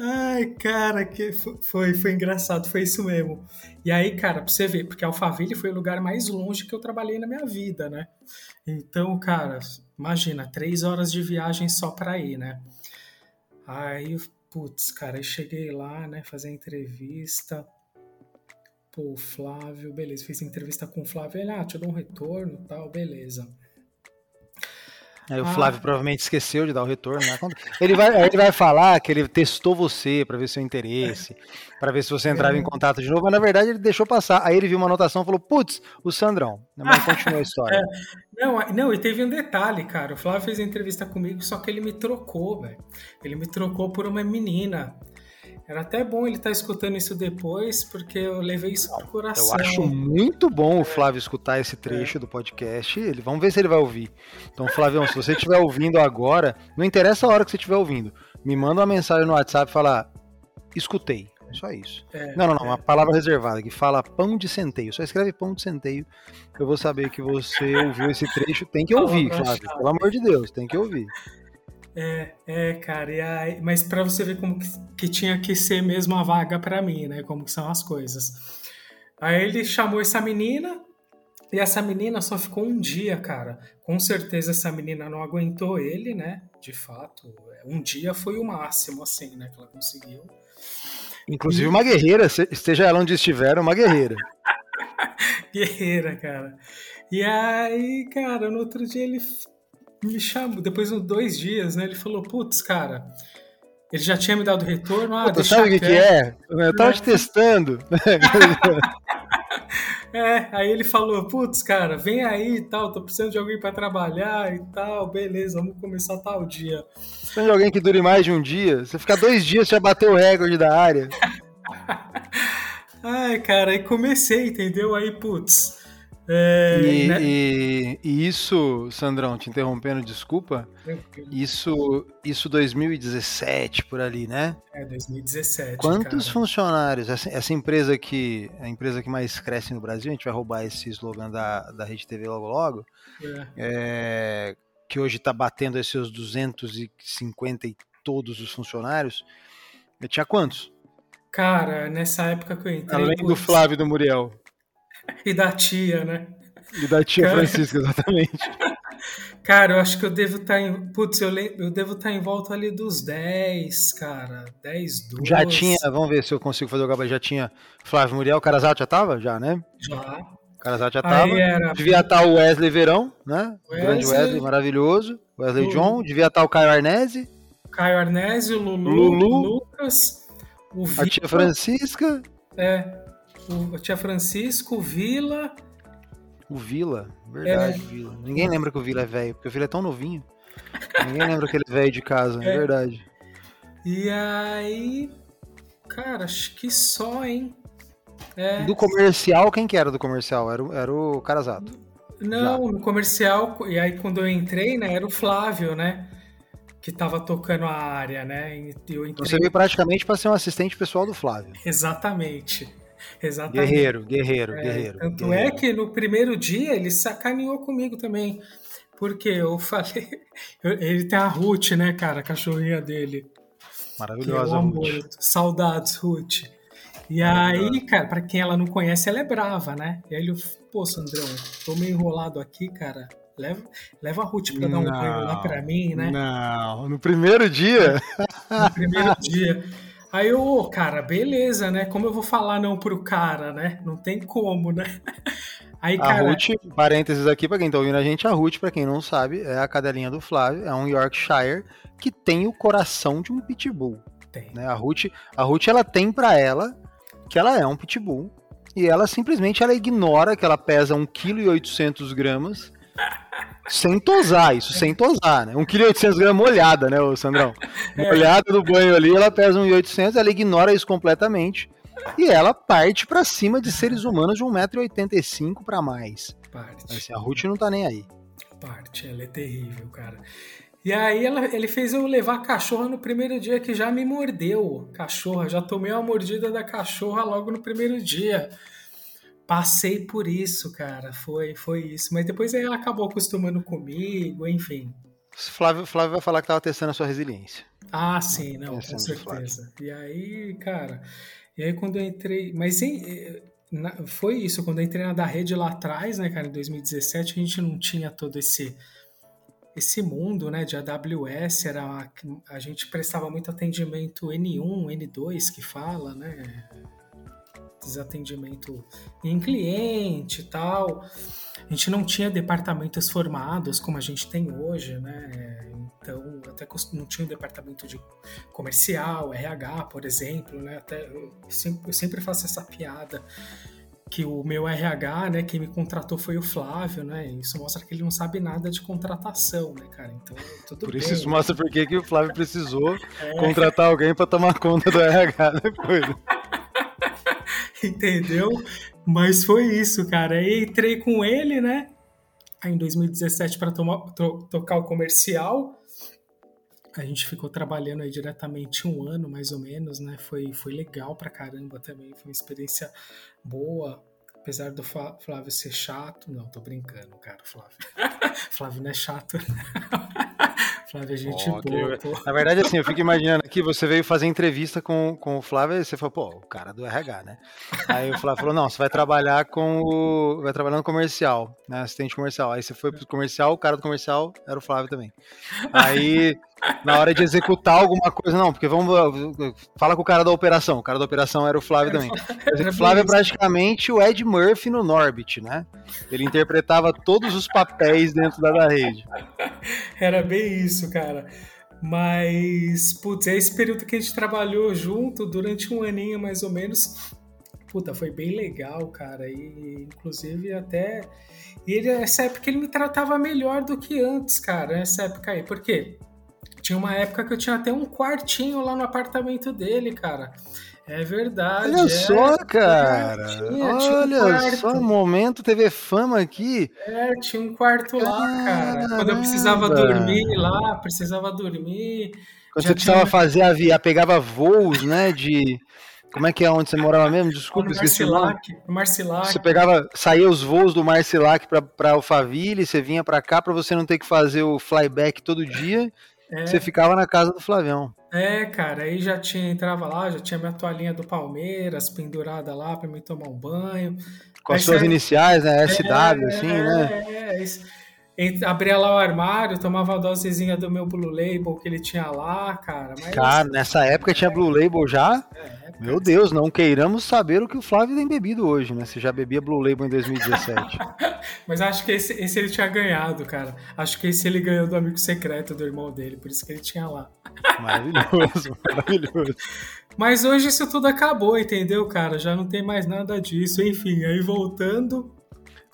Ai, cara, que foi, foi engraçado, foi isso mesmo. E aí, cara, pra você ver, porque Alphaville foi o lugar mais longe que eu trabalhei na minha vida, né? Então, cara, imagina, três horas de viagem só para ir, né? Aí, putz, cara, eu cheguei lá, né, fazer entrevista. Pô, Flávio, beleza, fiz entrevista com o Flávio, ele, ah, te dou um retorno tal, beleza.
Aí o ah. Flávio provavelmente esqueceu de dar o retorno. Né? Ele vai, ele vai falar que ele testou você para ver seu interesse, para ver se você entrava é. em contato de novo, mas na verdade ele deixou passar. Aí ele viu uma anotação e falou: Putz, o Sandrão. Mas continua a história.
É. Não, não, e teve um detalhe, cara. O Flávio fez a entrevista comigo, só que ele me trocou, velho. Ele me trocou por uma menina. Era até bom ele estar tá escutando isso depois, porque eu levei isso pro coração.
Eu acho muito bom o Flávio escutar esse trecho é. do podcast. Ele, vamos ver se ele vai ouvir. Então, Flávio, se você estiver ouvindo agora, não interessa a hora que você estiver ouvindo, me manda uma mensagem no WhatsApp e fala: escutei. É só isso. É, não, não, não. É. Uma palavra reservada que fala pão de centeio. Só escreve pão de centeio eu vou saber que você ouviu esse trecho. Tem que ouvir, Flávio. Pelo amor de Deus, tem que ouvir.
É, é, cara, e aí, mas para você ver como que, que, tinha que ser mesmo a vaga para mim, né? Como são as coisas. Aí ele chamou essa menina e essa menina só ficou um dia, cara. Com certeza essa menina não aguentou ele, né? De fato, um dia foi o máximo, assim, né? Que ela conseguiu.
Inclusive uma guerreira, esteja ela onde estiver, uma guerreira.
guerreira, cara. E aí, cara, no outro dia ele me chamou, depois de dois dias, né? Ele falou, putz, cara, ele já tinha me dado retorno. Ah,
Puta, sabe o que, que, é? Eu tava é. te testando.
é, aí ele falou, putz, cara, vem aí e tal, tô precisando de alguém para trabalhar e tal, beleza, vamos começar tal dia.
Precisando de alguém que dure mais de um dia? Você ficar dois dias, já bateu o recorde da área.
Ai, cara, aí comecei, entendeu? Aí, putz,
é, e, né? e, e, isso, Sandrão, te interrompendo, desculpa. Isso, isso 2017 por ali, né?
É, 2017.
Quantos cara. funcionários? Essa, essa, empresa que a empresa que mais cresce no Brasil, a gente vai roubar esse slogan da, da Rede TV logo logo. É. É, que hoje está batendo esses seus 250 e todos os funcionários. Eu tinha quantos?
Cara, nessa época que eu entrei.
Além do Flávio e do Muriel.
e da tia, né?
E da tia Francisca, exatamente.
Cara, eu acho que eu devo estar tá em. Putz, eu, le... eu devo estar tá em volta ali dos 10, cara. 10, 12.
Já tinha, vamos ver se eu consigo fazer o gabá. Já tinha Flávio Muriel, Carazato já tava? Já, né?
Já.
Carazato já tava. Era... Devia estar tá o Wesley Verão, né? Wesley... O grande Wesley, maravilhoso. Wesley Lulu. John. Devia estar o Caio Arnese.
Caio Arnese, o Lulu, Lulu. Lucas. O
A tia Francisca.
É. O, tia Francisco, o Vila.
O Vila, verdade, é. Vila. Ninguém lembra que o Vila é velho, porque o Vila é tão novinho. Ninguém lembra aquele velho de casa, é. é verdade.
E aí, cara, acho que só, hein?
É. Do comercial, quem que era do comercial? Era, o, era o Carazato.
Não, Já. no comercial, e aí quando eu entrei, né, era o Flávio, né? Que tava tocando a área, né?
Eu entrei... Você veio praticamente para ser um assistente pessoal do Flávio.
Exatamente. Exatamente.
Guerreiro, guerreiro, é, guerreiro.
Tanto
guerreiro.
é que no primeiro dia ele sacaneou comigo também. Porque eu falei. Ele tem a Ruth, né, cara? A cachorrinha dele.
Maravilhosa. É amor.
Saudades, Ruth. E aí, cara, pra quem ela não conhece, ela é brava, né? E aí ele, pô, Sandrão, tô meio enrolado aqui, cara. Leva, leva a Ruth pra dar um banho lá pra mim, né?
Não, no primeiro dia?
No primeiro dia. Aí eu, oh, cara, beleza, né? Como eu vou falar não pro cara, né? Não tem como, né?
Aí, a cara... Ruth, parênteses aqui para quem tá ouvindo a gente, a Ruth, para quem não sabe, é a cadelinha do Flávio, é um Yorkshire que tem o coração de um pitbull. Tem. Né? A Ruth, a Ruth ela tem para ela que ela é um pitbull e ela simplesmente ela ignora que ela pesa 1,8 kg sem tosar, isso sem tosar, né? 1,8 kg molhada, né, o Sandrão? É. Molhada do banho ali, ela pesa 1,800, ela ignora isso completamente. E ela parte para cima de seres humanos de 1,85m para mais. Parte. Assim, a Ruth não tá nem aí.
Parte, ela é terrível, cara. E aí ela, ele fez eu levar a cachorra no primeiro dia que já me mordeu. Cachorra, já tomei uma mordida da cachorra logo no primeiro dia passei por isso, cara. Foi, foi isso. Mas depois ela acabou acostumando comigo, enfim.
Flávio, Flávio vai falar que tava testando a sua resiliência.
Ah, sim, não, com certeza. E aí, cara, e aí quando eu entrei. Mas em, foi isso, quando eu entrei na da rede lá atrás, né, cara, em 2017, a gente não tinha todo esse esse mundo, né, de AWS, era a gente prestava muito atendimento N1, N2 que fala, né, desatendimento em cliente e tal. A gente não tinha departamentos formados como a gente tem hoje, né? Então, até não tinha um departamento de comercial, RH, por exemplo, né? Até eu sempre, eu sempre faço essa piada que o meu RH, né, quem me contratou foi o Flávio, né? Isso mostra que ele não sabe nada de contratação, né, cara? Então, tudo
Por
bem.
isso isso mostra porque que o Flávio precisou é. contratar alguém para tomar conta do RH depois.
entendeu? Mas foi isso, cara. Aí entrei com ele, né? Aí em 2017 para to tocar o comercial. A gente ficou trabalhando aí diretamente um ano, mais ou menos, né? Foi, foi legal pra caramba também. Foi uma experiência boa. Apesar do Flávio ser chato. Não, tô brincando, cara, Flávio. Flávio não é chato. Flávio é gente oh, boa.
Na verdade, assim, eu fico imaginando aqui, você veio fazer entrevista com, com o Flávio e você falou, pô, o cara do RH, né? Aí o Flávio falou, não, você vai trabalhar com o. Vai trabalhar no comercial, né? Assistente comercial. Aí você foi pro comercial, o cara do comercial era o Flávio também. Aí, na hora de executar alguma coisa, não, porque vamos. Fala com o cara da operação. O cara da operação era o Flávio também. O Flávio é praticamente o Ed Murphy no Norbit, né? Ele interpretava todos os papéis dentro da, da rede.
Era bem isso, cara. Mas, putz, é esse período que a gente trabalhou junto durante um aninho mais ou menos. Puta, foi bem legal, cara. E inclusive até. E ele, essa época ele me tratava melhor do que antes, cara. Essa época aí. Por quê? Tinha uma época que eu tinha até um quartinho lá no apartamento dele, cara. É verdade.
Olha é, só, cara. Tinha, tinha Olha um só, momento TV Fama aqui.
É, tinha um quarto Caramba. lá, cara. Quando eu precisava dormir lá, precisava dormir.
Quando você precisava tinha... fazer a via, pegava voos, né, de... Como é que é onde você morava mesmo? Desculpa,
no esqueci Marcilac, o Marcilac.
Você pegava, saía os voos do Marcilac para Alphaville, você vinha para cá para você não ter que fazer o flyback todo dia. É. Você ficava na casa do Flavião.
É, cara, aí já tinha, entrava lá, já tinha minha toalhinha do Palmeiras pendurada lá para me tomar um banho.
Com as suas iniciais, né? SW, é, assim, né?
É, é, abria lá o armário, tomava a dosezinha do meu Blue Label que ele tinha lá, cara. Mas,
cara, nessa época tinha Blue Label já? É, meu Deus, não queiramos saber o que o Flávio tem bebido hoje, né? Você já bebia Blue Label em 2017.
Mas acho que esse, esse, ele tinha ganhado, cara. Acho que esse ele ganhou do amigo secreto do irmão dele, por isso que ele tinha lá.
Maravilhoso, maravilhoso.
Mas hoje isso tudo acabou, entendeu, cara? Já não tem mais nada disso. Enfim, aí voltando,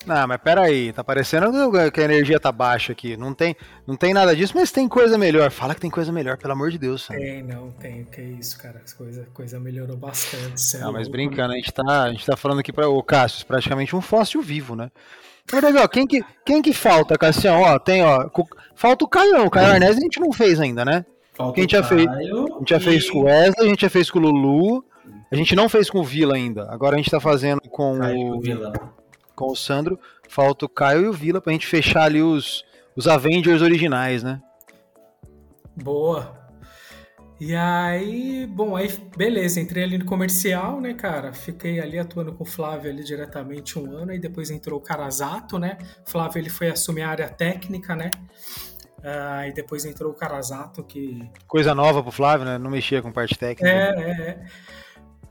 não, mas peraí, tá parecendo que a energia tá baixa aqui. Não tem, não tem nada disso, mas tem coisa melhor. Fala que tem coisa melhor, pelo amor de Deus.
Tem, não, tem. Que isso, cara. As coisa, coisa melhorou bastante.
Não, mas brincando, a gente, tá, a gente tá falando aqui para o Cássio, praticamente um fóssil vivo, né? Mas, ó, quem que, quem que falta, Cassião? Ó, tem, ó. Falta o Caio, o Caio Arnés a gente não fez ainda, né? Falta quem já fez, a gente já e... fez com o Wesley, a gente já fez com o Lulu. A gente não fez com o Vila ainda. Agora a gente tá fazendo com Caio o. Vila. Com o Sandro. Falta o Caio e o Vila pra gente fechar ali os, os Avengers originais, né?
Boa. E aí, bom, aí beleza, entrei ali no comercial, né, cara? Fiquei ali atuando com o Flávio ali diretamente um ano, aí depois entrou o Carazato, né? O Flávio ele foi assumir a área técnica, né? Uh, e depois entrou o Carazato, que.
Coisa nova pro Flávio, né? Não mexia com parte técnica.
É, é, é.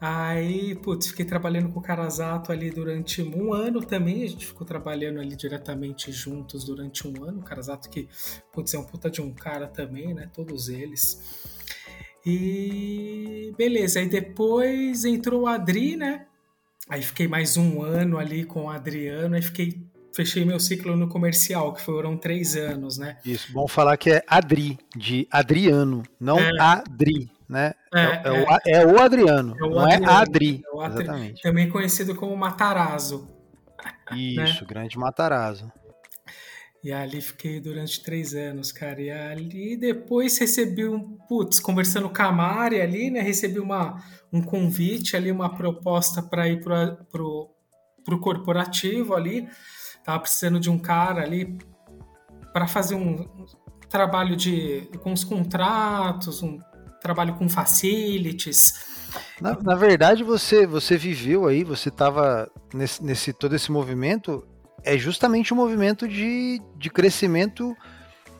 Aí, putz, fiquei trabalhando com o Carazato ali durante um ano também. A gente ficou trabalhando ali diretamente juntos durante um ano. O Carazato que, putz, é um puta de um cara também, né? Todos eles. E beleza, aí depois entrou o Adri, né? Aí fiquei mais um ano ali com o Adriano, aí fiquei fechei meu ciclo no comercial, que foram três anos, né?
Isso, bom falar que é Adri, de Adriano, não é. Adri né? É, é, é, o, é o, Adriano, é o não é Adriano, é Adri.
O Adri, exatamente. Também conhecido como Matarazzo.
Isso, né? grande Matarazzo.
E ali fiquei durante três anos, cara. E ali depois recebi um. Putz, conversando com a Mari ali, né? Recebi uma, um convite ali, uma proposta para ir pro, pro, pro corporativo ali. Tava precisando de um cara ali para fazer um, um trabalho de com os contratos, um trabalho com facilities.
Na, na verdade, você você viveu aí, você estava nesse, nesse todo esse movimento, é justamente um movimento de, de crescimento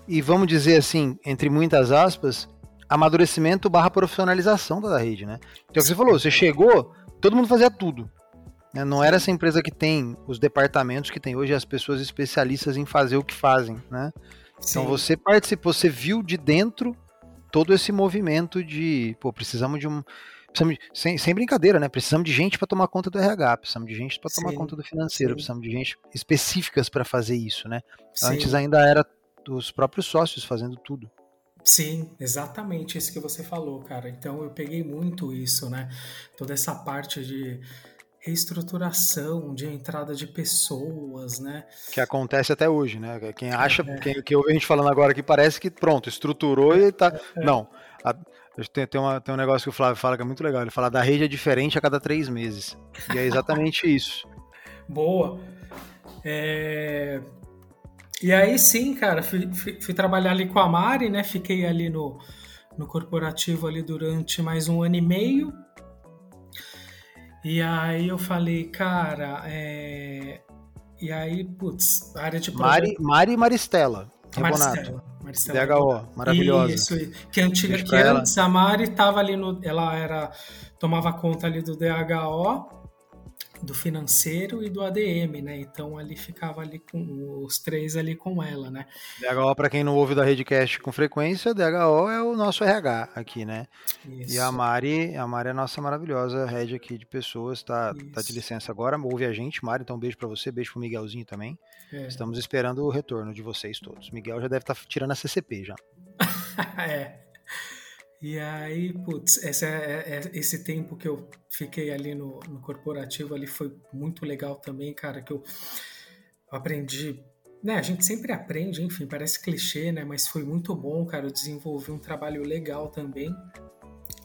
e vamos dizer assim, entre muitas aspas, amadurecimento barra profissionalização da rede, né? Então, você falou, você chegou, todo mundo fazia tudo. Né? Não era essa empresa que tem os departamentos que tem hoje as pessoas especialistas em fazer o que fazem, né? Então você participou, você viu de dentro todo esse movimento de, pô, precisamos de um. Precisamos de, sem, sem brincadeira, né? Precisamos de gente para tomar conta do RH, precisamos de gente para tomar conta do financeiro, sim. precisamos de gente específicas para fazer isso, né? Sim. Antes ainda era dos próprios sócios fazendo tudo.
Sim, exatamente isso que você falou, cara. Então eu peguei muito isso, né? Toda essa parte de reestruturação, de entrada de pessoas, né?
Que acontece até hoje, né? Quem acha, é. quem, que ouve a gente falando agora que parece que pronto, estruturou e tá. É. Não. A, tem, tem, uma, tem um negócio que o Flávio fala que é muito legal. Ele fala da rede é diferente a cada três meses. E é exatamente isso.
Boa. É... E aí sim, cara, fui, fui, fui, trabalhar ali com a Mari, né? Fiquei ali no, no corporativo ali durante mais um ano e meio. E aí eu falei, cara, é... e aí, putz, área de
projeto... Mari, Mari Maristela. Maristela, Maristela. DHO, maravilhosa.
Isso, que antiga, que antes a Mari tava ali no. Ela era. tomava conta ali do DHO do financeiro e do ADM, né? Então ali ficava ali com os três ali com ela, né?
DHO para quem não ouve da Redcast com frequência, DHO é o nosso RH aqui, né? Isso. E a Mari, a Mari é a nossa maravilhosa head aqui de pessoas, tá, tá de licença agora, ouve a gente, Mari, então um beijo para você, beijo pro Miguelzinho também. É. Estamos esperando o retorno de vocês todos. Miguel já deve estar tá tirando a CCP já.
é. E aí, putz, esse, é, é, é, esse tempo que eu fiquei ali no, no corporativo ali foi muito legal também, cara, que eu aprendi né, a gente sempre aprende, enfim, parece clichê, né, mas foi muito bom, cara, eu desenvolvi um trabalho legal também.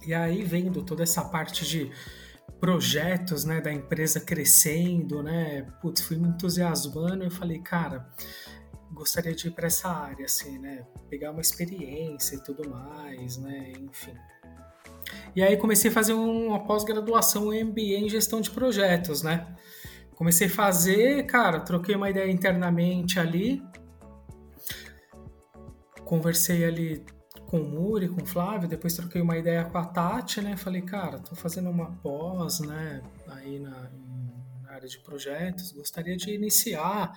E aí vendo toda essa parte de projetos, né, da empresa crescendo, né, putz, fui me entusiasmando e eu falei, cara, gostaria de ir para essa área, assim, né? Pegar uma experiência e tudo mais, né? Enfim. E aí comecei a fazer uma pós-graduação MBA em gestão de projetos, né? Comecei a fazer, cara, troquei uma ideia internamente ali conversei ali com o Muri, com o Flávio, depois troquei uma ideia com a Tati, né? Falei, cara, tô fazendo uma pós, né? Aí na, na área de projetos, gostaria de iniciar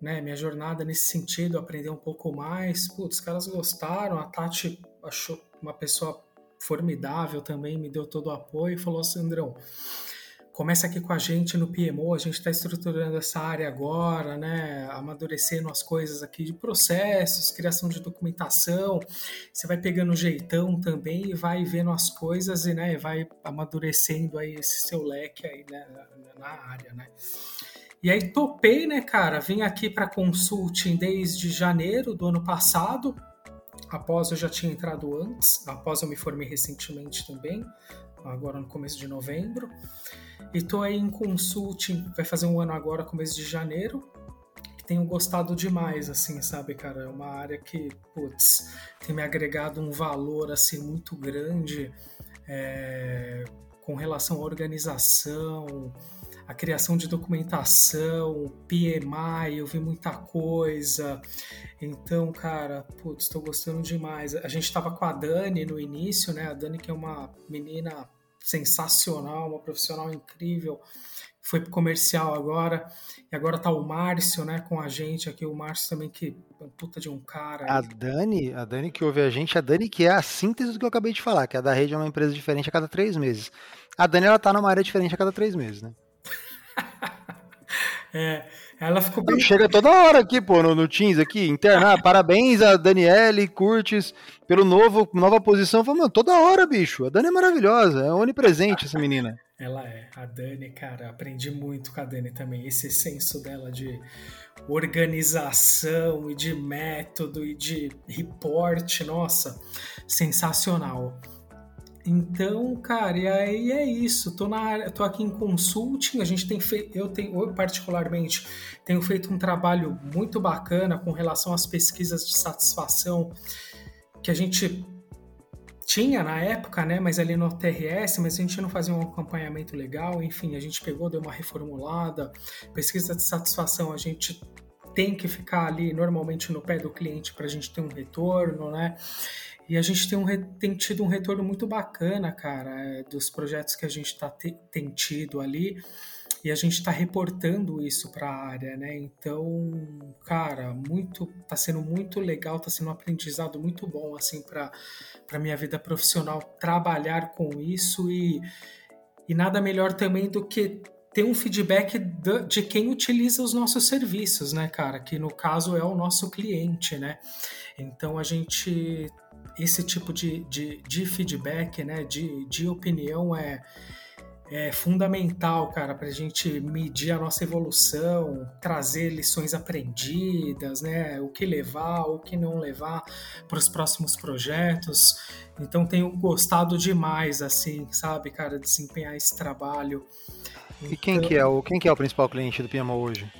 né, minha jornada nesse sentido, aprender um pouco mais. Putz, os caras gostaram, a Tati achou uma pessoa formidável também, me deu todo o apoio e falou, Sandrão, começa aqui com a gente no PMO, a gente está estruturando essa área agora, né, amadurecendo as coisas aqui de processos, criação de documentação, você vai pegando jeitão também e vai vendo as coisas e, né, vai amadurecendo aí esse seu leque aí né, na área, né. E aí topei, né, cara, vim aqui para consulting desde janeiro do ano passado, após eu já tinha entrado antes, após eu me formei recentemente também, agora no começo de novembro. E tô aí em consulting, vai fazer um ano agora, começo de janeiro. Tenho gostado demais, assim, sabe, cara? É uma área que, putz, tem me agregado um valor, assim, muito grande é, com relação à organização, a criação de documentação, PMI, eu vi muita coisa. Então, cara, putz, estou gostando demais. A gente estava com a Dani no início, né? A Dani que é uma menina sensacional, uma profissional incrível. Foi pro comercial agora. E agora tá o Márcio, né, com a gente aqui. O Márcio também, que é um puta de um cara.
A Dani, a Dani que ouve a gente, a Dani que é a síntese do que eu acabei de falar, que a da rede é uma empresa diferente a cada três meses. A Dani, ela tá numa área diferente a cada três meses, né?
é, ela ficou bem...
Chega toda hora aqui, pô, no, no Teams aqui, internar. Parabéns a Daniele Curtis pelo novo, nova posição. Falei, mano, toda hora, bicho. A Dani é maravilhosa, é onipresente essa menina.
Ela é. A Dani, cara, aprendi muito com a Dani também. Esse senso dela de organização e de método e de reporte, nossa, sensacional. Então, cara, e aí é isso. Tô na área, tô aqui em consulting. A gente tem feito, eu tenho, eu particularmente tenho feito um trabalho muito bacana com relação às pesquisas de satisfação que a gente tinha na época, né? Mas ali no TRS, mas a gente não fazia um acompanhamento legal. Enfim, a gente pegou, deu uma reformulada. Pesquisa de satisfação, a gente tem que ficar ali normalmente no pé do cliente para a gente ter um retorno, né? E a gente tem, um, tem tido um retorno muito bacana, cara, é, dos projetos que a gente tá, tem tido ali. E a gente está reportando isso para a área, né? Então, cara, muito, tá sendo muito legal, tá sendo um aprendizado muito bom assim para para minha vida profissional trabalhar com isso e, e nada melhor também do que ter um feedback de quem utiliza os nossos serviços, né, cara? Que no caso é o nosso cliente, né? Então a gente esse tipo de, de, de feedback, né, de, de opinião é, é fundamental, cara, para a gente medir a nossa evolução, trazer lições aprendidas, né, o que levar, o que não levar para os próximos projetos. Então tenho gostado demais, assim, sabe, cara, desempenhar esse trabalho.
E quem que é o quem que é o principal cliente do PMO hoje?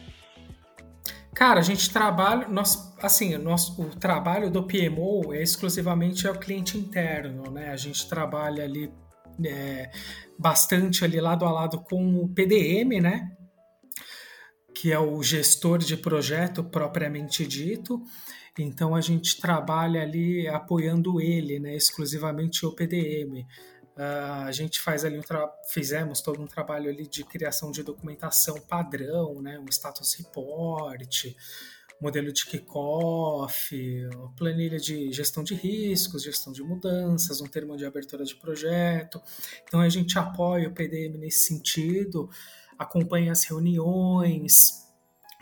Cara, a gente trabalha, nós, assim, o, nosso, o trabalho do PMO é exclusivamente ao cliente interno, né? A gente trabalha ali é, bastante ali lado a lado com o PDM, né? Que é o gestor de projeto propriamente dito. Então a gente trabalha ali apoiando ele, né? Exclusivamente o PDM. Uh, a gente faz ali um fizemos todo um trabalho ali de criação de documentação padrão, né, um status report, modelo de kickoff, planilha de gestão de riscos, gestão de mudanças, um termo de abertura de projeto. Então a gente apoia o PDM nesse sentido, acompanha as reuniões,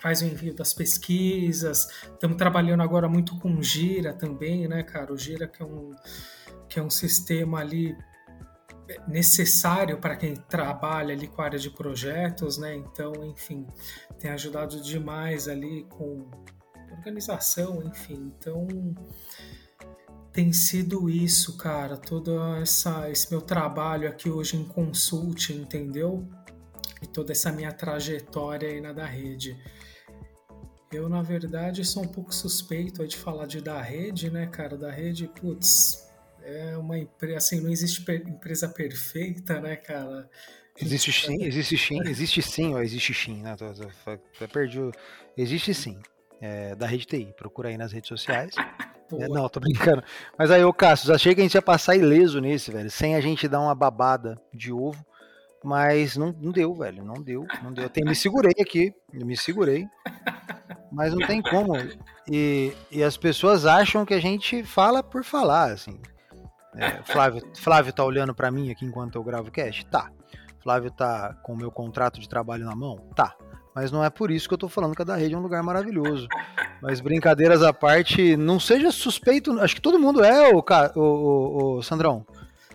faz o envio das pesquisas. Estamos trabalhando agora muito com Gira também, né, cara? O Gira que é um que é um sistema ali necessário para quem trabalha ali com a área de projetos, né? Então, enfim, tem ajudado demais ali com organização, enfim. Então, tem sido isso, cara, todo essa, esse meu trabalho aqui hoje em consulting, entendeu? E toda essa minha trajetória aí na da rede. Eu, na verdade, sou um pouco suspeito de falar de da rede, né, cara? Da rede, putz, é uma empresa, assim, não existe empresa perfeita, né, cara?
Existe sim, existe sim, existe sim, ó, existe sim, né? Tô, tô, tô, perdi. Existe sim. É, da Rede TI. Procura aí nas redes sociais. É, não, tô brincando. Mas aí, ô Cássio, achei que a gente ia passar ileso nesse, velho, sem a gente dar uma babada de ovo. Mas não, não deu, velho. Não deu, não deu. Eu me segurei aqui, me segurei. Mas não tem como. E, e as pessoas acham que a gente fala por falar, assim. É, Flávio, Flávio tá olhando para mim aqui enquanto eu gravo o cast? Tá. Flávio tá com o meu contrato de trabalho na mão? Tá. Mas não é por isso que eu tô falando que a da rede é um lugar maravilhoso. Mas brincadeiras à parte, não seja suspeito. Acho que todo mundo é, o, o, o, Sandrão.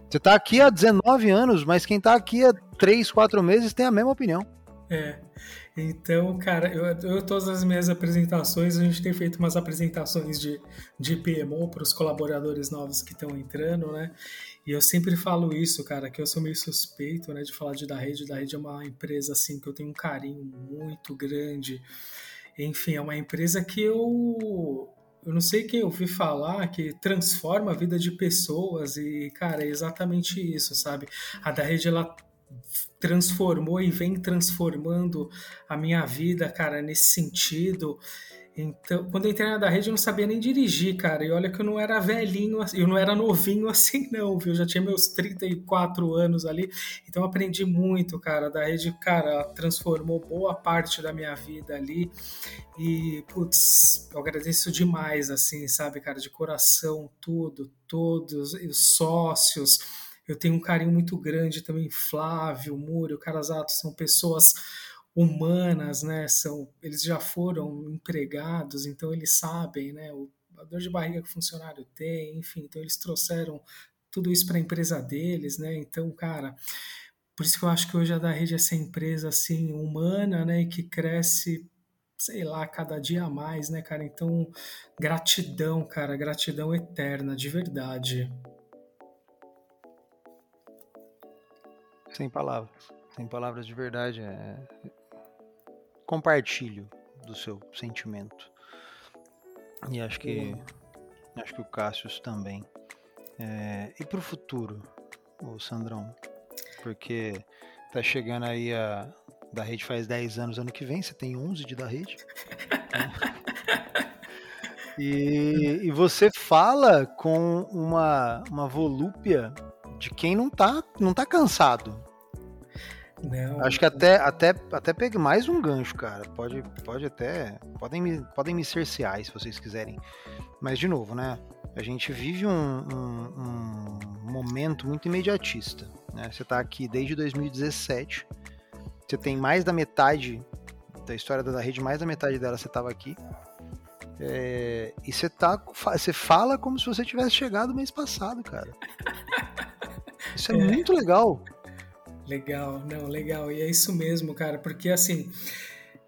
Você tá aqui há 19 anos, mas quem tá aqui há 3, 4 meses tem a mesma opinião.
É. Então, cara, eu, eu todas as minhas apresentações, a gente tem feito umas apresentações de, de PMO para os colaboradores novos que estão entrando, né? E eu sempre falo isso, cara, que eu sou meio suspeito, né, de falar de da rede. Da rede é uma empresa assim que eu tenho um carinho muito grande. Enfim, é uma empresa que eu eu não sei quem ouvi falar que transforma a vida de pessoas e, cara, é exatamente isso, sabe? A da rede ela transformou e vem transformando a minha vida, cara, nesse sentido. Então, quando eu entrei na da rede, eu não sabia nem dirigir, cara. E olha que eu não era velhinho, eu não era novinho assim, não, viu? Eu já tinha meus 34 anos ali. Então, aprendi muito, cara. Da rede, cara, transformou boa parte da minha vida ali. E, putz, eu agradeço demais, assim, sabe, cara, de coração, tudo, todos, os sócios. Eu tenho um carinho muito grande também, Flávio, Múrio, Carazato, são pessoas humanas, né? São, eles já foram empregados, então eles sabem, né? O, a dor de barriga que o funcionário tem, enfim, então eles trouxeram tudo isso para a empresa deles, né? Então, cara, por isso que eu acho que hoje a da rede é essa empresa assim humana, né? E que cresce, sei lá, cada dia a mais, né, cara? Então, gratidão, cara, gratidão eterna, de verdade.
Sem palavras, sem palavras de verdade. É compartilho do seu sentimento. E acho que acho que o Cassius também. É, e para o futuro, o Sandrão, porque tá chegando aí a da rede faz 10 anos ano que vem, você tem 11 de da rede. e, e você fala com uma, uma volúpia de quem não tá, não tá cansado. Não. Acho que até, até, até pegue mais um gancho, cara. Pode, pode até. Podem me, podem me cercear se vocês quiserem. Mas, de novo, né? A gente vive um, um, um momento muito imediatista. Né? Você está aqui desde 2017. Você tem mais da metade da história da rede, mais da metade dela você estava aqui. É, e você tá. Você fala como se você tivesse chegado mês passado, cara. Isso é, é. muito legal.
Legal, não, legal. E é isso mesmo, cara, porque assim,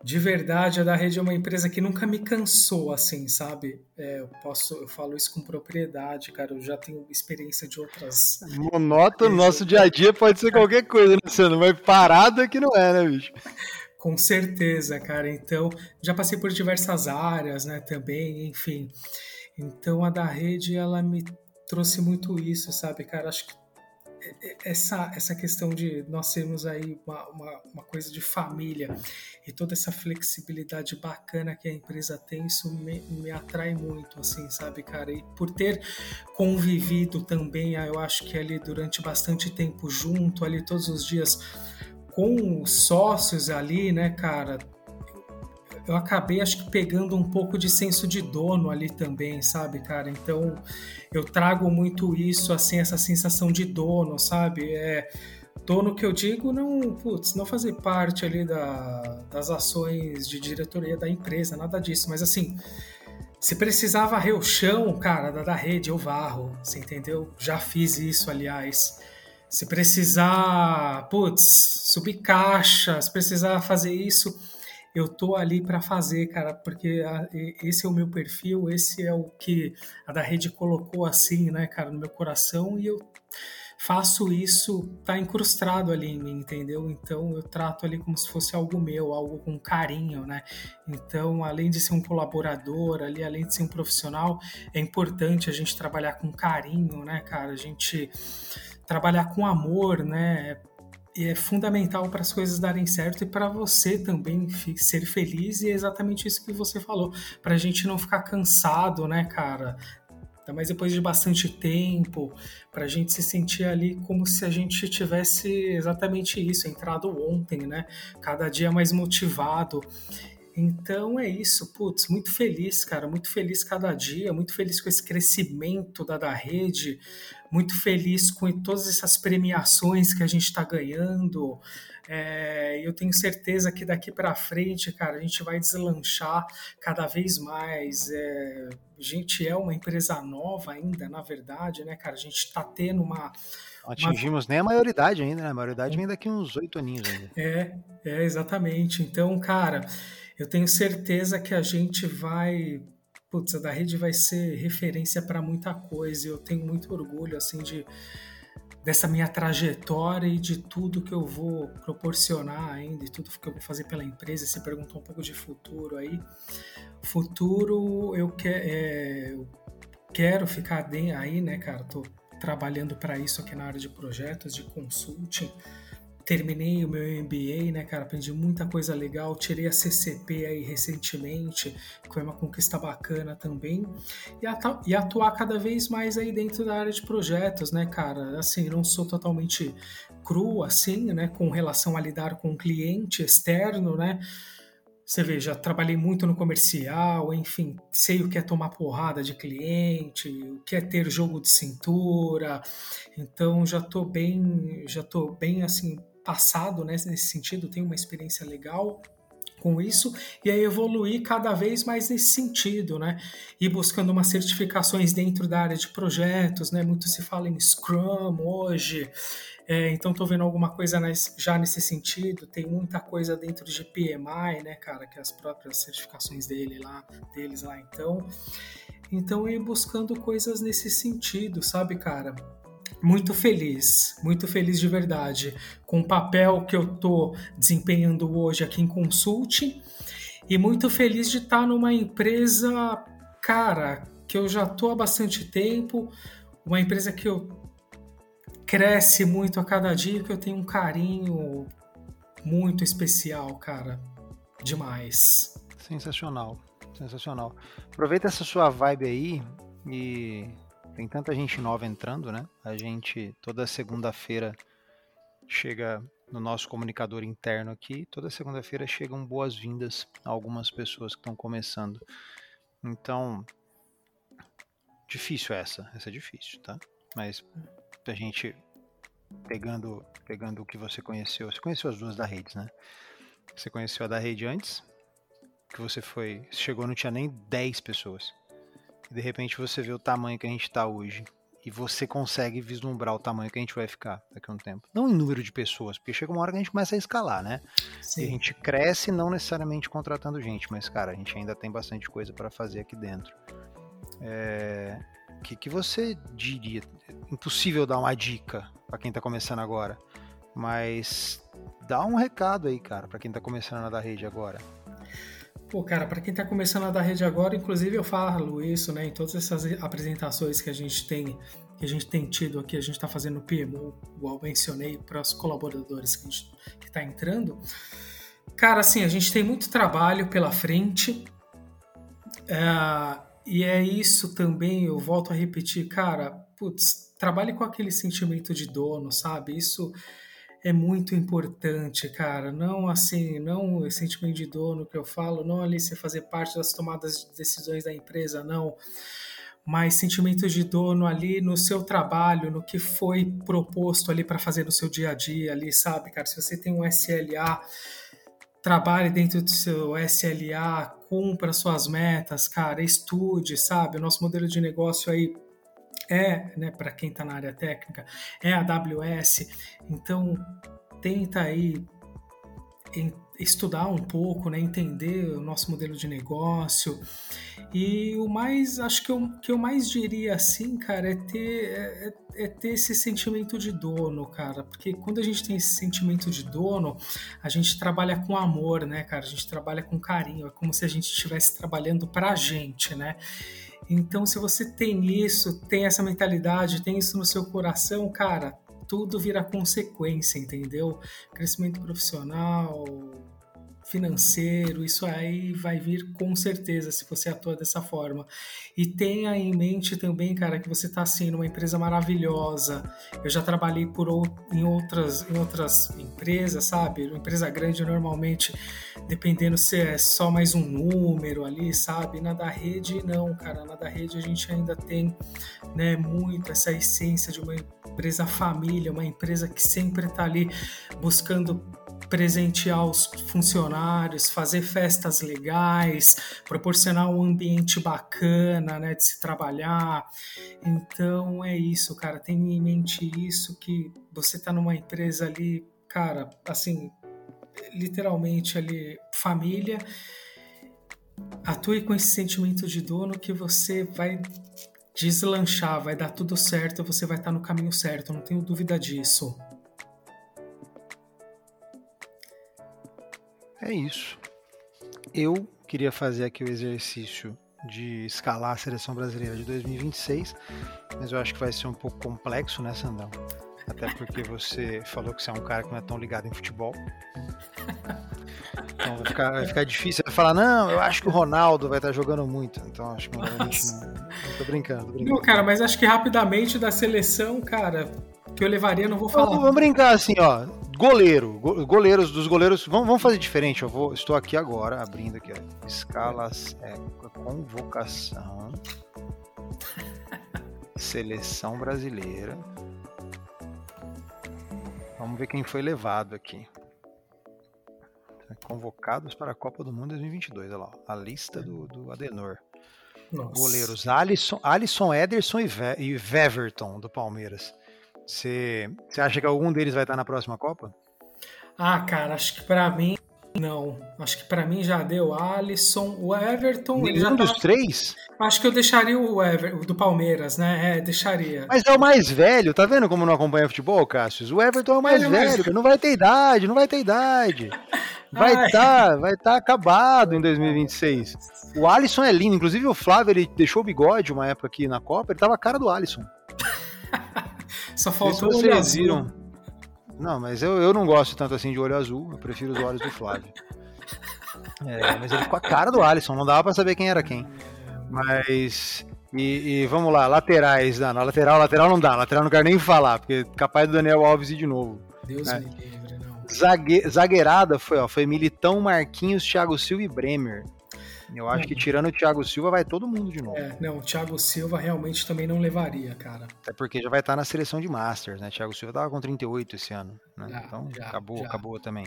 de verdade, a da rede é uma empresa que nunca me cansou, assim, sabe? É, eu posso, eu falo isso com propriedade, cara. Eu já tenho experiência de outras.
Monótono, nosso dia a dia pode ser qualquer coisa, né, Luciano? Mas parado é que não é, né, bicho?
Com certeza, cara. Então, já passei por diversas áreas, né, também, enfim. Então, a da rede, ela me trouxe muito isso, sabe, cara? Acho que essa, essa questão de nós sermos aí uma, uma, uma, coisa de família e toda essa flexibilidade bacana que a empresa tem, isso me, me atrai muito, assim, sabe, cara? E por ter convivido também, eu acho que ali durante bastante tempo junto, ali todos os dias com os sócios ali, né, cara? Eu acabei, acho que, pegando um pouco de senso de dono ali também, sabe, cara? Então, eu trago muito isso, assim, essa sensação de dono, sabe? É, dono que eu digo não, putz, não fazer parte ali da, das ações de diretoria da empresa, nada disso, mas assim, se precisar varrer o chão, cara, da, da rede, eu varro, você entendeu? Já fiz isso, aliás. Se precisar, putz, subir caixa, se precisar fazer isso, eu tô ali para fazer, cara, porque a, esse é o meu perfil, esse é o que a da rede colocou assim, né, cara, no meu coração e eu faço isso, tá incrustado ali em mim, entendeu? Então eu trato ali como se fosse algo meu, algo com carinho, né? Então, além de ser um colaborador ali, além de ser um profissional, é importante a gente trabalhar com carinho, né, cara? A gente trabalhar com amor, né? É fundamental para as coisas darem certo e para você também ser feliz, e é exatamente isso que você falou, para a gente não ficar cansado, né, cara? Ainda mais depois de bastante tempo, para a gente se sentir ali como se a gente tivesse exatamente isso, entrado ontem, né? Cada dia mais motivado. Então é isso, putz, muito feliz, cara, muito feliz cada dia, muito feliz com esse crescimento da, da rede, muito feliz com todas essas premiações que a gente está ganhando. É, eu tenho certeza que daqui para frente, cara, a gente vai deslanchar cada vez mais. É, a gente é uma empresa nova ainda, na verdade, né, cara? A gente está tendo uma.
Atingimos nem a maioridade ainda, né? A maioridade vem daqui uns oito aninhos ainda.
É, é, exatamente. Então, cara eu tenho certeza que a gente vai. Putz, a da rede vai ser referência para muita coisa. Eu tenho muito orgulho, assim, de dessa minha trajetória e de tudo que eu vou proporcionar ainda, e tudo que eu vou fazer pela empresa. Você perguntou um pouco de futuro aí. Futuro, eu, é, quero ficar aí, né, cara? Tô trabalhando para isso aqui na área de projetos, de consulting terminei o meu MBA, né, cara? Aprendi muita coisa legal. Tirei a CCP aí recentemente, que foi uma conquista bacana também. E, atu e atuar cada vez mais aí dentro da área de projetos, né, cara? Assim, não sou totalmente cru, assim, né, com relação a lidar com cliente externo, né? Você vê, já trabalhei muito no comercial, enfim, sei o que é tomar porrada de cliente, o que é ter jogo de cintura. Então já tô bem, já tô bem assim passado né, nesse sentido, tenho uma experiência legal com isso e aí evoluir cada vez mais nesse sentido, né? E buscando umas certificações dentro da área de projetos, né? Muito se fala em Scrum hoje, é, então estou vendo alguma coisa já nesse sentido. Tem muita coisa dentro de PMI, né, cara? Que é as próprias certificações dele lá, deles lá. Então, então ir buscando coisas nesse sentido, sabe, cara? Muito feliz, muito feliz de verdade com o papel que eu estou desempenhando hoje aqui em Consulte e muito feliz de estar numa empresa, cara, que eu já estou há bastante tempo, uma empresa que eu cresce muito a cada dia, que eu tenho um carinho muito especial, cara, demais.
Sensacional, sensacional. Aproveita essa sua vibe aí e tem tanta gente nova entrando, né? A gente toda segunda-feira chega no nosso comunicador interno aqui, toda segunda-feira chegam boas-vindas a algumas pessoas que estão começando. Então, difícil essa, essa é difícil, tá? Mas a gente pegando pegando o que você conheceu, você conheceu as duas da rede, né? Você conheceu a da rede antes, que você foi, chegou não tinha nem 10 pessoas de repente você vê o tamanho que a gente está hoje e você consegue vislumbrar o tamanho que a gente vai ficar daqui a um tempo. Não em número de pessoas, porque chega uma hora que a gente começa a escalar, né? Sim. E a gente cresce não necessariamente contratando gente, mas cara, a gente ainda tem bastante coisa para fazer aqui dentro. É... O que, que você diria? Impossível dar uma dica para quem está começando agora, mas dá um recado aí, cara, para quem está começando a dar rede agora.
Pô, cara, para quem está começando a dar rede agora, inclusive eu falo isso, né, em todas essas apresentações que a gente tem, que a gente tem tido aqui, a gente está fazendo o PMO, igual mencionei para os colaboradores que está entrando. Cara, assim, a gente tem muito trabalho pela frente. É, e é isso também, eu volto a repetir, cara, putz, trabalhe com aquele sentimento de dono, sabe? Isso é muito importante, cara. Não assim, não o sentimento de dono que eu falo, não ali você fazer parte das tomadas de decisões da empresa, não. Mas sentimento de dono ali no seu trabalho, no que foi proposto ali para fazer no seu dia a dia ali, sabe, cara? Se você tem um SLA, trabalhe dentro do seu SLA, cumpra suas metas, cara, estude, sabe? O nosso modelo de negócio aí é, né, para quem está na área técnica, é a AWS. Então, tenta aí estudar um pouco, né, entender o nosso modelo de negócio. E o mais, acho que eu, que eu mais diria assim, cara, é ter, é, é, ter esse sentimento de dono, cara. Porque quando a gente tem esse sentimento de dono, a gente trabalha com amor, né, cara? A gente trabalha com carinho. É como se a gente estivesse trabalhando pra gente, né? Então, se você tem isso, tem essa mentalidade, tem isso no seu coração, cara, tudo vira consequência, entendeu? Crescimento profissional, financeiro, isso aí vai vir com certeza se você atua dessa forma. E tenha em mente também, cara, que você está assim numa empresa maravilhosa. Eu já trabalhei por em outras em outras empresas, sabe? Uma empresa grande normalmente, dependendo se é só mais um número ali, sabe? Na da rede não, cara, na da rede a gente ainda tem, né, muito essa essência de uma empresa família, uma empresa que sempre está ali buscando presentear os funcionários, fazer festas legais, proporcionar um ambiente bacana, né, de se trabalhar. Então é isso, cara. Tenha em mente isso que você está numa empresa ali, cara, assim, literalmente ali família. Atue com esse sentimento de dono que você vai deslanchar, vai dar tudo certo, você vai estar no caminho certo, não tenho dúvida disso.
É isso. Eu queria fazer aqui o exercício de escalar a seleção brasileira de 2026, mas eu acho que vai ser um pouco complexo, né, Sandão? Até porque você falou que você é um cara que não é tão ligado em futebol. Então vai ficar, vai ficar difícil. Vai falar, não, eu acho que o Ronaldo vai estar jogando muito. Então acho que não. não tô brincando, tô brincando.
Não, cara, mas acho que rapidamente da seleção, cara, que eu levaria, não vou falar.
Vamos brincar assim, ó. Goleiro, goleiros dos goleiros. Vamos, vamos fazer diferente. Eu vou, estou aqui agora abrindo aqui, ó, escalas, é, convocação, seleção brasileira. Vamos ver quem foi levado aqui. Convocados para a Copa do Mundo 2022. Olha lá, a lista do, do Adenor. Nossa. Goleiros Alisson, Alisson Ederson e, Ve e Veverton do Palmeiras. Você acha que algum deles vai estar na próxima Copa?
Ah, cara, acho que para mim não. Acho que para mim já deu Alisson, o Everton.
Nenhum já dos tá... três?
Acho que eu deixaria o Ever, o do Palmeiras, né? É, deixaria.
Mas é o mais velho, tá vendo como não acompanha futebol, Cássio? O Everton é o mais é velho, mas... não vai ter idade, não vai ter idade. Vai estar, tá, vai estar tá acabado em 2026. O Alisson é lindo, inclusive o Flávio ele deixou o bigode uma época aqui na Copa, ele tava a cara do Alisson.
Só faltou
se vocês viram. Não, mas eu, eu não gosto tanto assim de olho azul, eu prefiro os olhos do Flávio. É, mas ele com a cara do Alisson, não dava para saber quem era quem. Mas. E, e, vamos lá, laterais, na lateral, lateral não dá, lateral não quero nem falar, porque capaz do Daniel Alves ir de novo.
Deus né? me livre, não.
Zague, zagueirada foi, ó, foi Militão, Marquinhos, Thiago Silva e Bremer. Eu acho que tirando o Thiago Silva vai todo mundo de novo.
É, não, o Thiago Silva realmente também não levaria, cara.
É porque já vai estar na seleção de Masters, né? Thiago Silva tava com 38 esse ano, né? Já, então já, acabou, já. acabou também.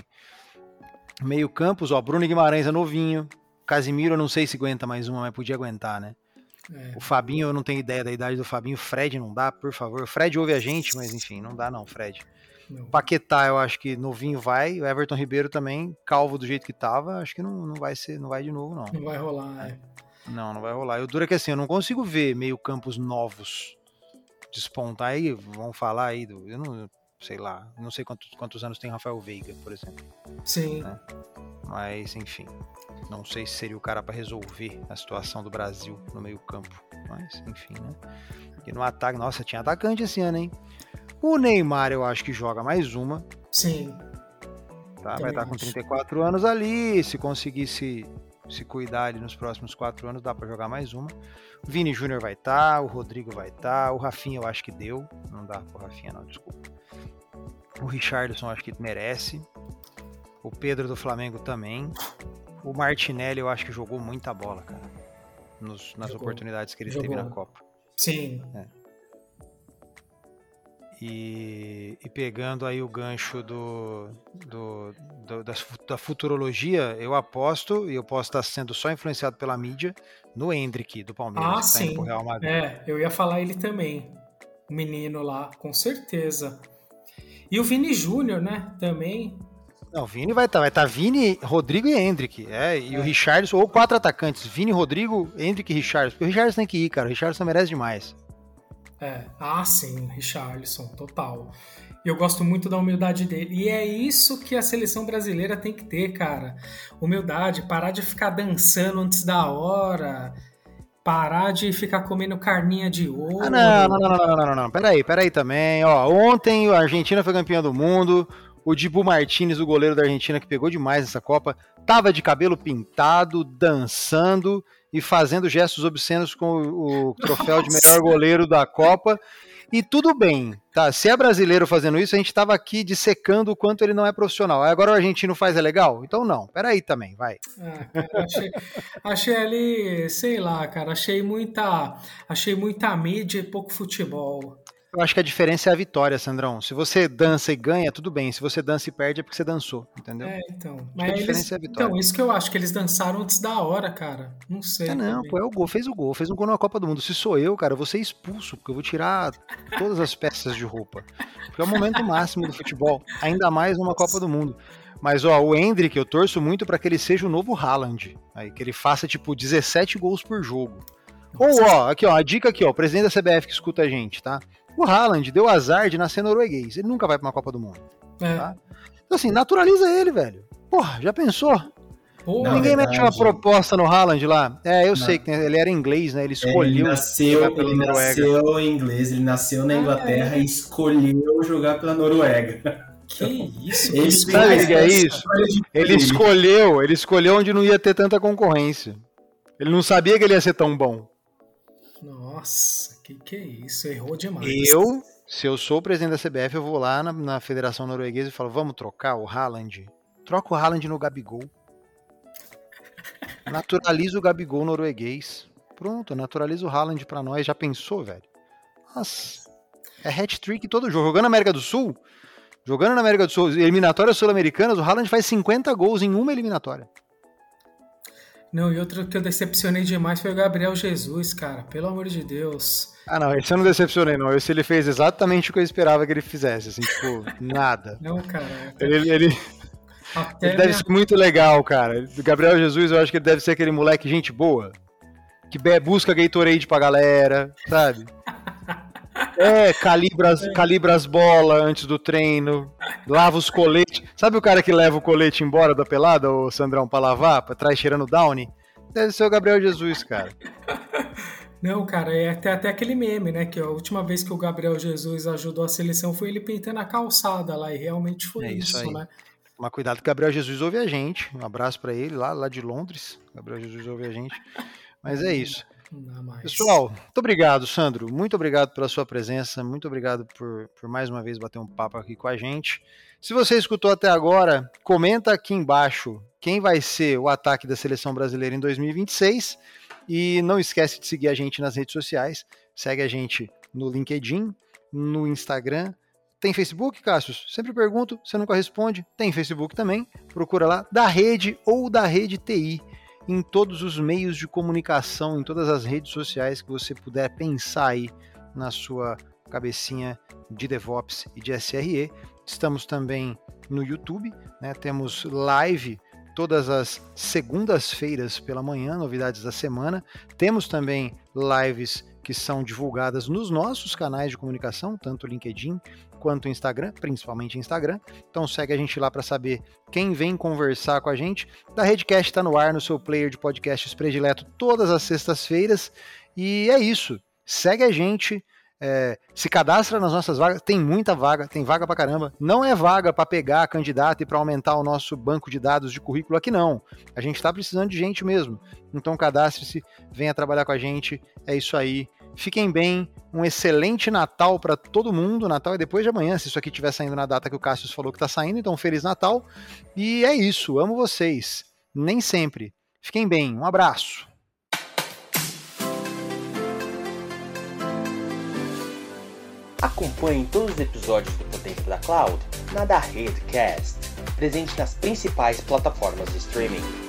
Meio campos, ó, Bruno Guimarães é novinho. Casimiro eu não sei se aguenta mais uma, mas podia aguentar, né? É. O Fabinho, eu não tenho ideia da idade do Fabinho. Fred não dá, por favor. Fred ouve a gente, mas enfim, não dá não, Fred. Não. Paquetá, eu acho que novinho vai. O Everton Ribeiro também, calvo do jeito que tava, acho que não, não vai ser, não vai de novo, não.
Não vai rolar, é.
Não, não vai rolar. Eu duro é que assim, eu não consigo ver meio campos novos despontar aí, vamos falar aí do. Eu não sei lá, não sei quantos, quantos anos tem Rafael Veiga, por exemplo.
Sim. Né?
Mas, enfim, não sei se seria o cara para resolver a situação do Brasil no meio-campo. Mas, enfim, né? E no ataque, nossa, tinha atacante esse ano, hein? O Neymar eu acho que joga mais uma.
Sim.
Tá? Vai estar tá com 34 anos ali. Se conseguir se, se cuidar ali nos próximos 4 anos, dá para jogar mais uma. O Vini Júnior vai estar, tá, o Rodrigo vai estar, tá, o Rafinha eu acho que deu. Não dá pro Rafinha, não, desculpa. O Richardson acho que merece. O Pedro do Flamengo também. O Martinelli eu acho que jogou muita bola, cara. Nos, nas jogou. oportunidades que ele jogou. teve na Copa.
Sim.
É. E, e, pegando aí o gancho do, do, do da, da, futurologia, eu aposto, e eu posso estar sendo só influenciado pela mídia, no Hendrick, do Palmeiras.
Ah, tá sim. É, eu ia falar ele também. O menino lá, com certeza. E o Vini Júnior, né? Também.
Não, o Vini vai estar. Tá, vai estar tá Vini, Rodrigo e Hendrick. É, e é. o Richardson, ou quatro atacantes: Vini, Rodrigo, Hendrick e Richardson. O Richardson tem que ir, cara. O Richardson merece demais.
É, ah, sim, Richarlison, total. Eu gosto muito da humildade dele. E é isso que a seleção brasileira tem que ter, cara. Humildade, parar de ficar dançando antes da hora, parar de ficar comendo carninha de ouro.
Ah, não, não, não, não, não, não, não. Peraí, peraí também. Ó, ontem a Argentina foi campeã do mundo. O Dibu Martinez, o goleiro da Argentina, que pegou demais essa Copa, tava de cabelo pintado, dançando e fazendo gestos obscenos com o, o troféu Nossa. de melhor goleiro da Copa. E tudo bem, tá? Se é brasileiro fazendo isso, a gente estava aqui dissecando o quanto ele não é profissional. Agora o argentino faz é legal? Então não. Peraí também, vai.
Cara, achei, achei ali, sei lá, cara, achei muita, achei muita mídia e pouco futebol.
Eu acho que a diferença é a vitória, Sandrão. Se você dança e ganha, tudo bem. Se você dança e perde, é porque você dançou, entendeu?
É, então. Mas a diferença eles, é a vitória. Então, isso que eu acho, que eles dançaram antes da hora, cara. Não sei.
É, não, pô, é o gol. Fez o gol. Fez um gol na Copa do Mundo. Se sou eu, cara, eu vou ser expulso, porque eu vou tirar todas as peças de roupa. Porque é o momento máximo do futebol. Ainda mais numa Copa do Mundo. Mas, ó, o Hendrick, eu torço muito para que ele seja o novo Haaland. Aí, que ele faça, tipo, 17 gols por jogo. Ou, ó, aqui, ó, a dica aqui, ó, o presidente da CBF que escuta a gente, tá? O Haaland deu azar de nascer norueguês. Ele nunca vai pra uma Copa do Mundo. É. Tá? Então, assim, naturaliza ele, velho. Porra, já pensou? Não, Ninguém verdade. mete uma proposta no Haaland lá. É, eu não. sei que ele era inglês, né? Ele escolheu.
Ele nasceu, ele nasceu em inglês, ele nasceu na Inglaterra ah, é. e escolheu jogar pela Noruega.
Que isso?
Ele sabe que é isso? Ele escolheu, ele escolheu onde não ia ter tanta concorrência. Ele não sabia que ele ia ser tão bom.
Nossa, que que é isso? Errou demais.
Eu, se eu sou o presidente da CBF, eu vou lá na, na Federação Norueguesa e falo: vamos trocar o Haaland? Troca o Haaland no Gabigol. Naturaliza o Gabigol norueguês. Pronto, naturaliza o Haaland pra nós. Já pensou, velho? Nossa. É hat-trick todo jogo. Jogando na América do Sul, jogando na América do Sul, eliminatórias sul-americanas, o Haaland faz 50 gols em uma eliminatória.
Não, e outro que eu decepcionei demais foi o Gabriel Jesus, cara. Pelo amor de Deus.
Ah, não, esse eu não decepcionei, não. Esse ele fez exatamente o que eu esperava que ele fizesse, assim, tipo, nada.
Não, cara.
Até... Ele, ele, ele deve ser muito legal, cara. O Gabriel Jesus, eu acho que ele deve ser aquele moleque gente boa. Que busca Gatorade pra galera, sabe? É, calibra as, calibra as bolas antes do treino, lava os coletes. Sabe o cara que leva o colete embora da pelada, o Sandrão, pra lavar, pra trás cheirando Downy? Deve ser o Gabriel Jesus, cara.
Não, cara, é até, até aquele meme, né? Que a última vez que o Gabriel Jesus ajudou a seleção foi ele pintando a calçada lá, e realmente foi é isso, isso né?
Mas cuidado que o Gabriel Jesus ouve a gente. Um abraço para ele lá, lá de Londres. Gabriel Jesus ouve a gente. Mas é isso. Pessoal, muito obrigado, Sandro. Muito obrigado pela sua presença. Muito obrigado por, por mais uma vez bater um papo aqui com a gente. Se você escutou até agora, comenta aqui embaixo quem vai ser o ataque da seleção brasileira em 2026. E não esquece de seguir a gente nas redes sociais. Segue a gente no LinkedIn, no Instagram. Tem Facebook, Cássio? Sempre pergunto, você nunca responde. Tem Facebook também. Procura lá, da rede ou da rede TI em todos os meios de comunicação, em todas as redes sociais que você puder pensar aí na sua cabecinha de DevOps e de SRE. Estamos também no YouTube, né? temos live todas as segundas-feiras pela manhã, novidades da semana. Temos também lives que são divulgadas nos nossos canais de comunicação, tanto LinkedIn quanto Instagram, principalmente Instagram. Então segue a gente lá para saber quem vem conversar com a gente. Da Redcast está no ar no seu player de podcasts predileto todas as sextas-feiras. E é isso. Segue a gente. É, se cadastra nas nossas vagas, tem muita vaga, tem vaga pra caramba. Não é vaga para pegar candidato e para aumentar o nosso banco de dados de currículo aqui, não. A gente está precisando de gente mesmo. Então cadastre-se, venha trabalhar com a gente. É isso aí. Fiquem bem, um excelente Natal para todo mundo. Natal é depois de amanhã, se isso aqui estiver saindo na data que o Cássio falou que está saindo. Então, Feliz Natal. E é isso, amo vocês. Nem sempre. Fiquem bem, um abraço.
Acompanhe todos os episódios do Potência da Cloud na da Redcast, presente nas principais plataformas de streaming.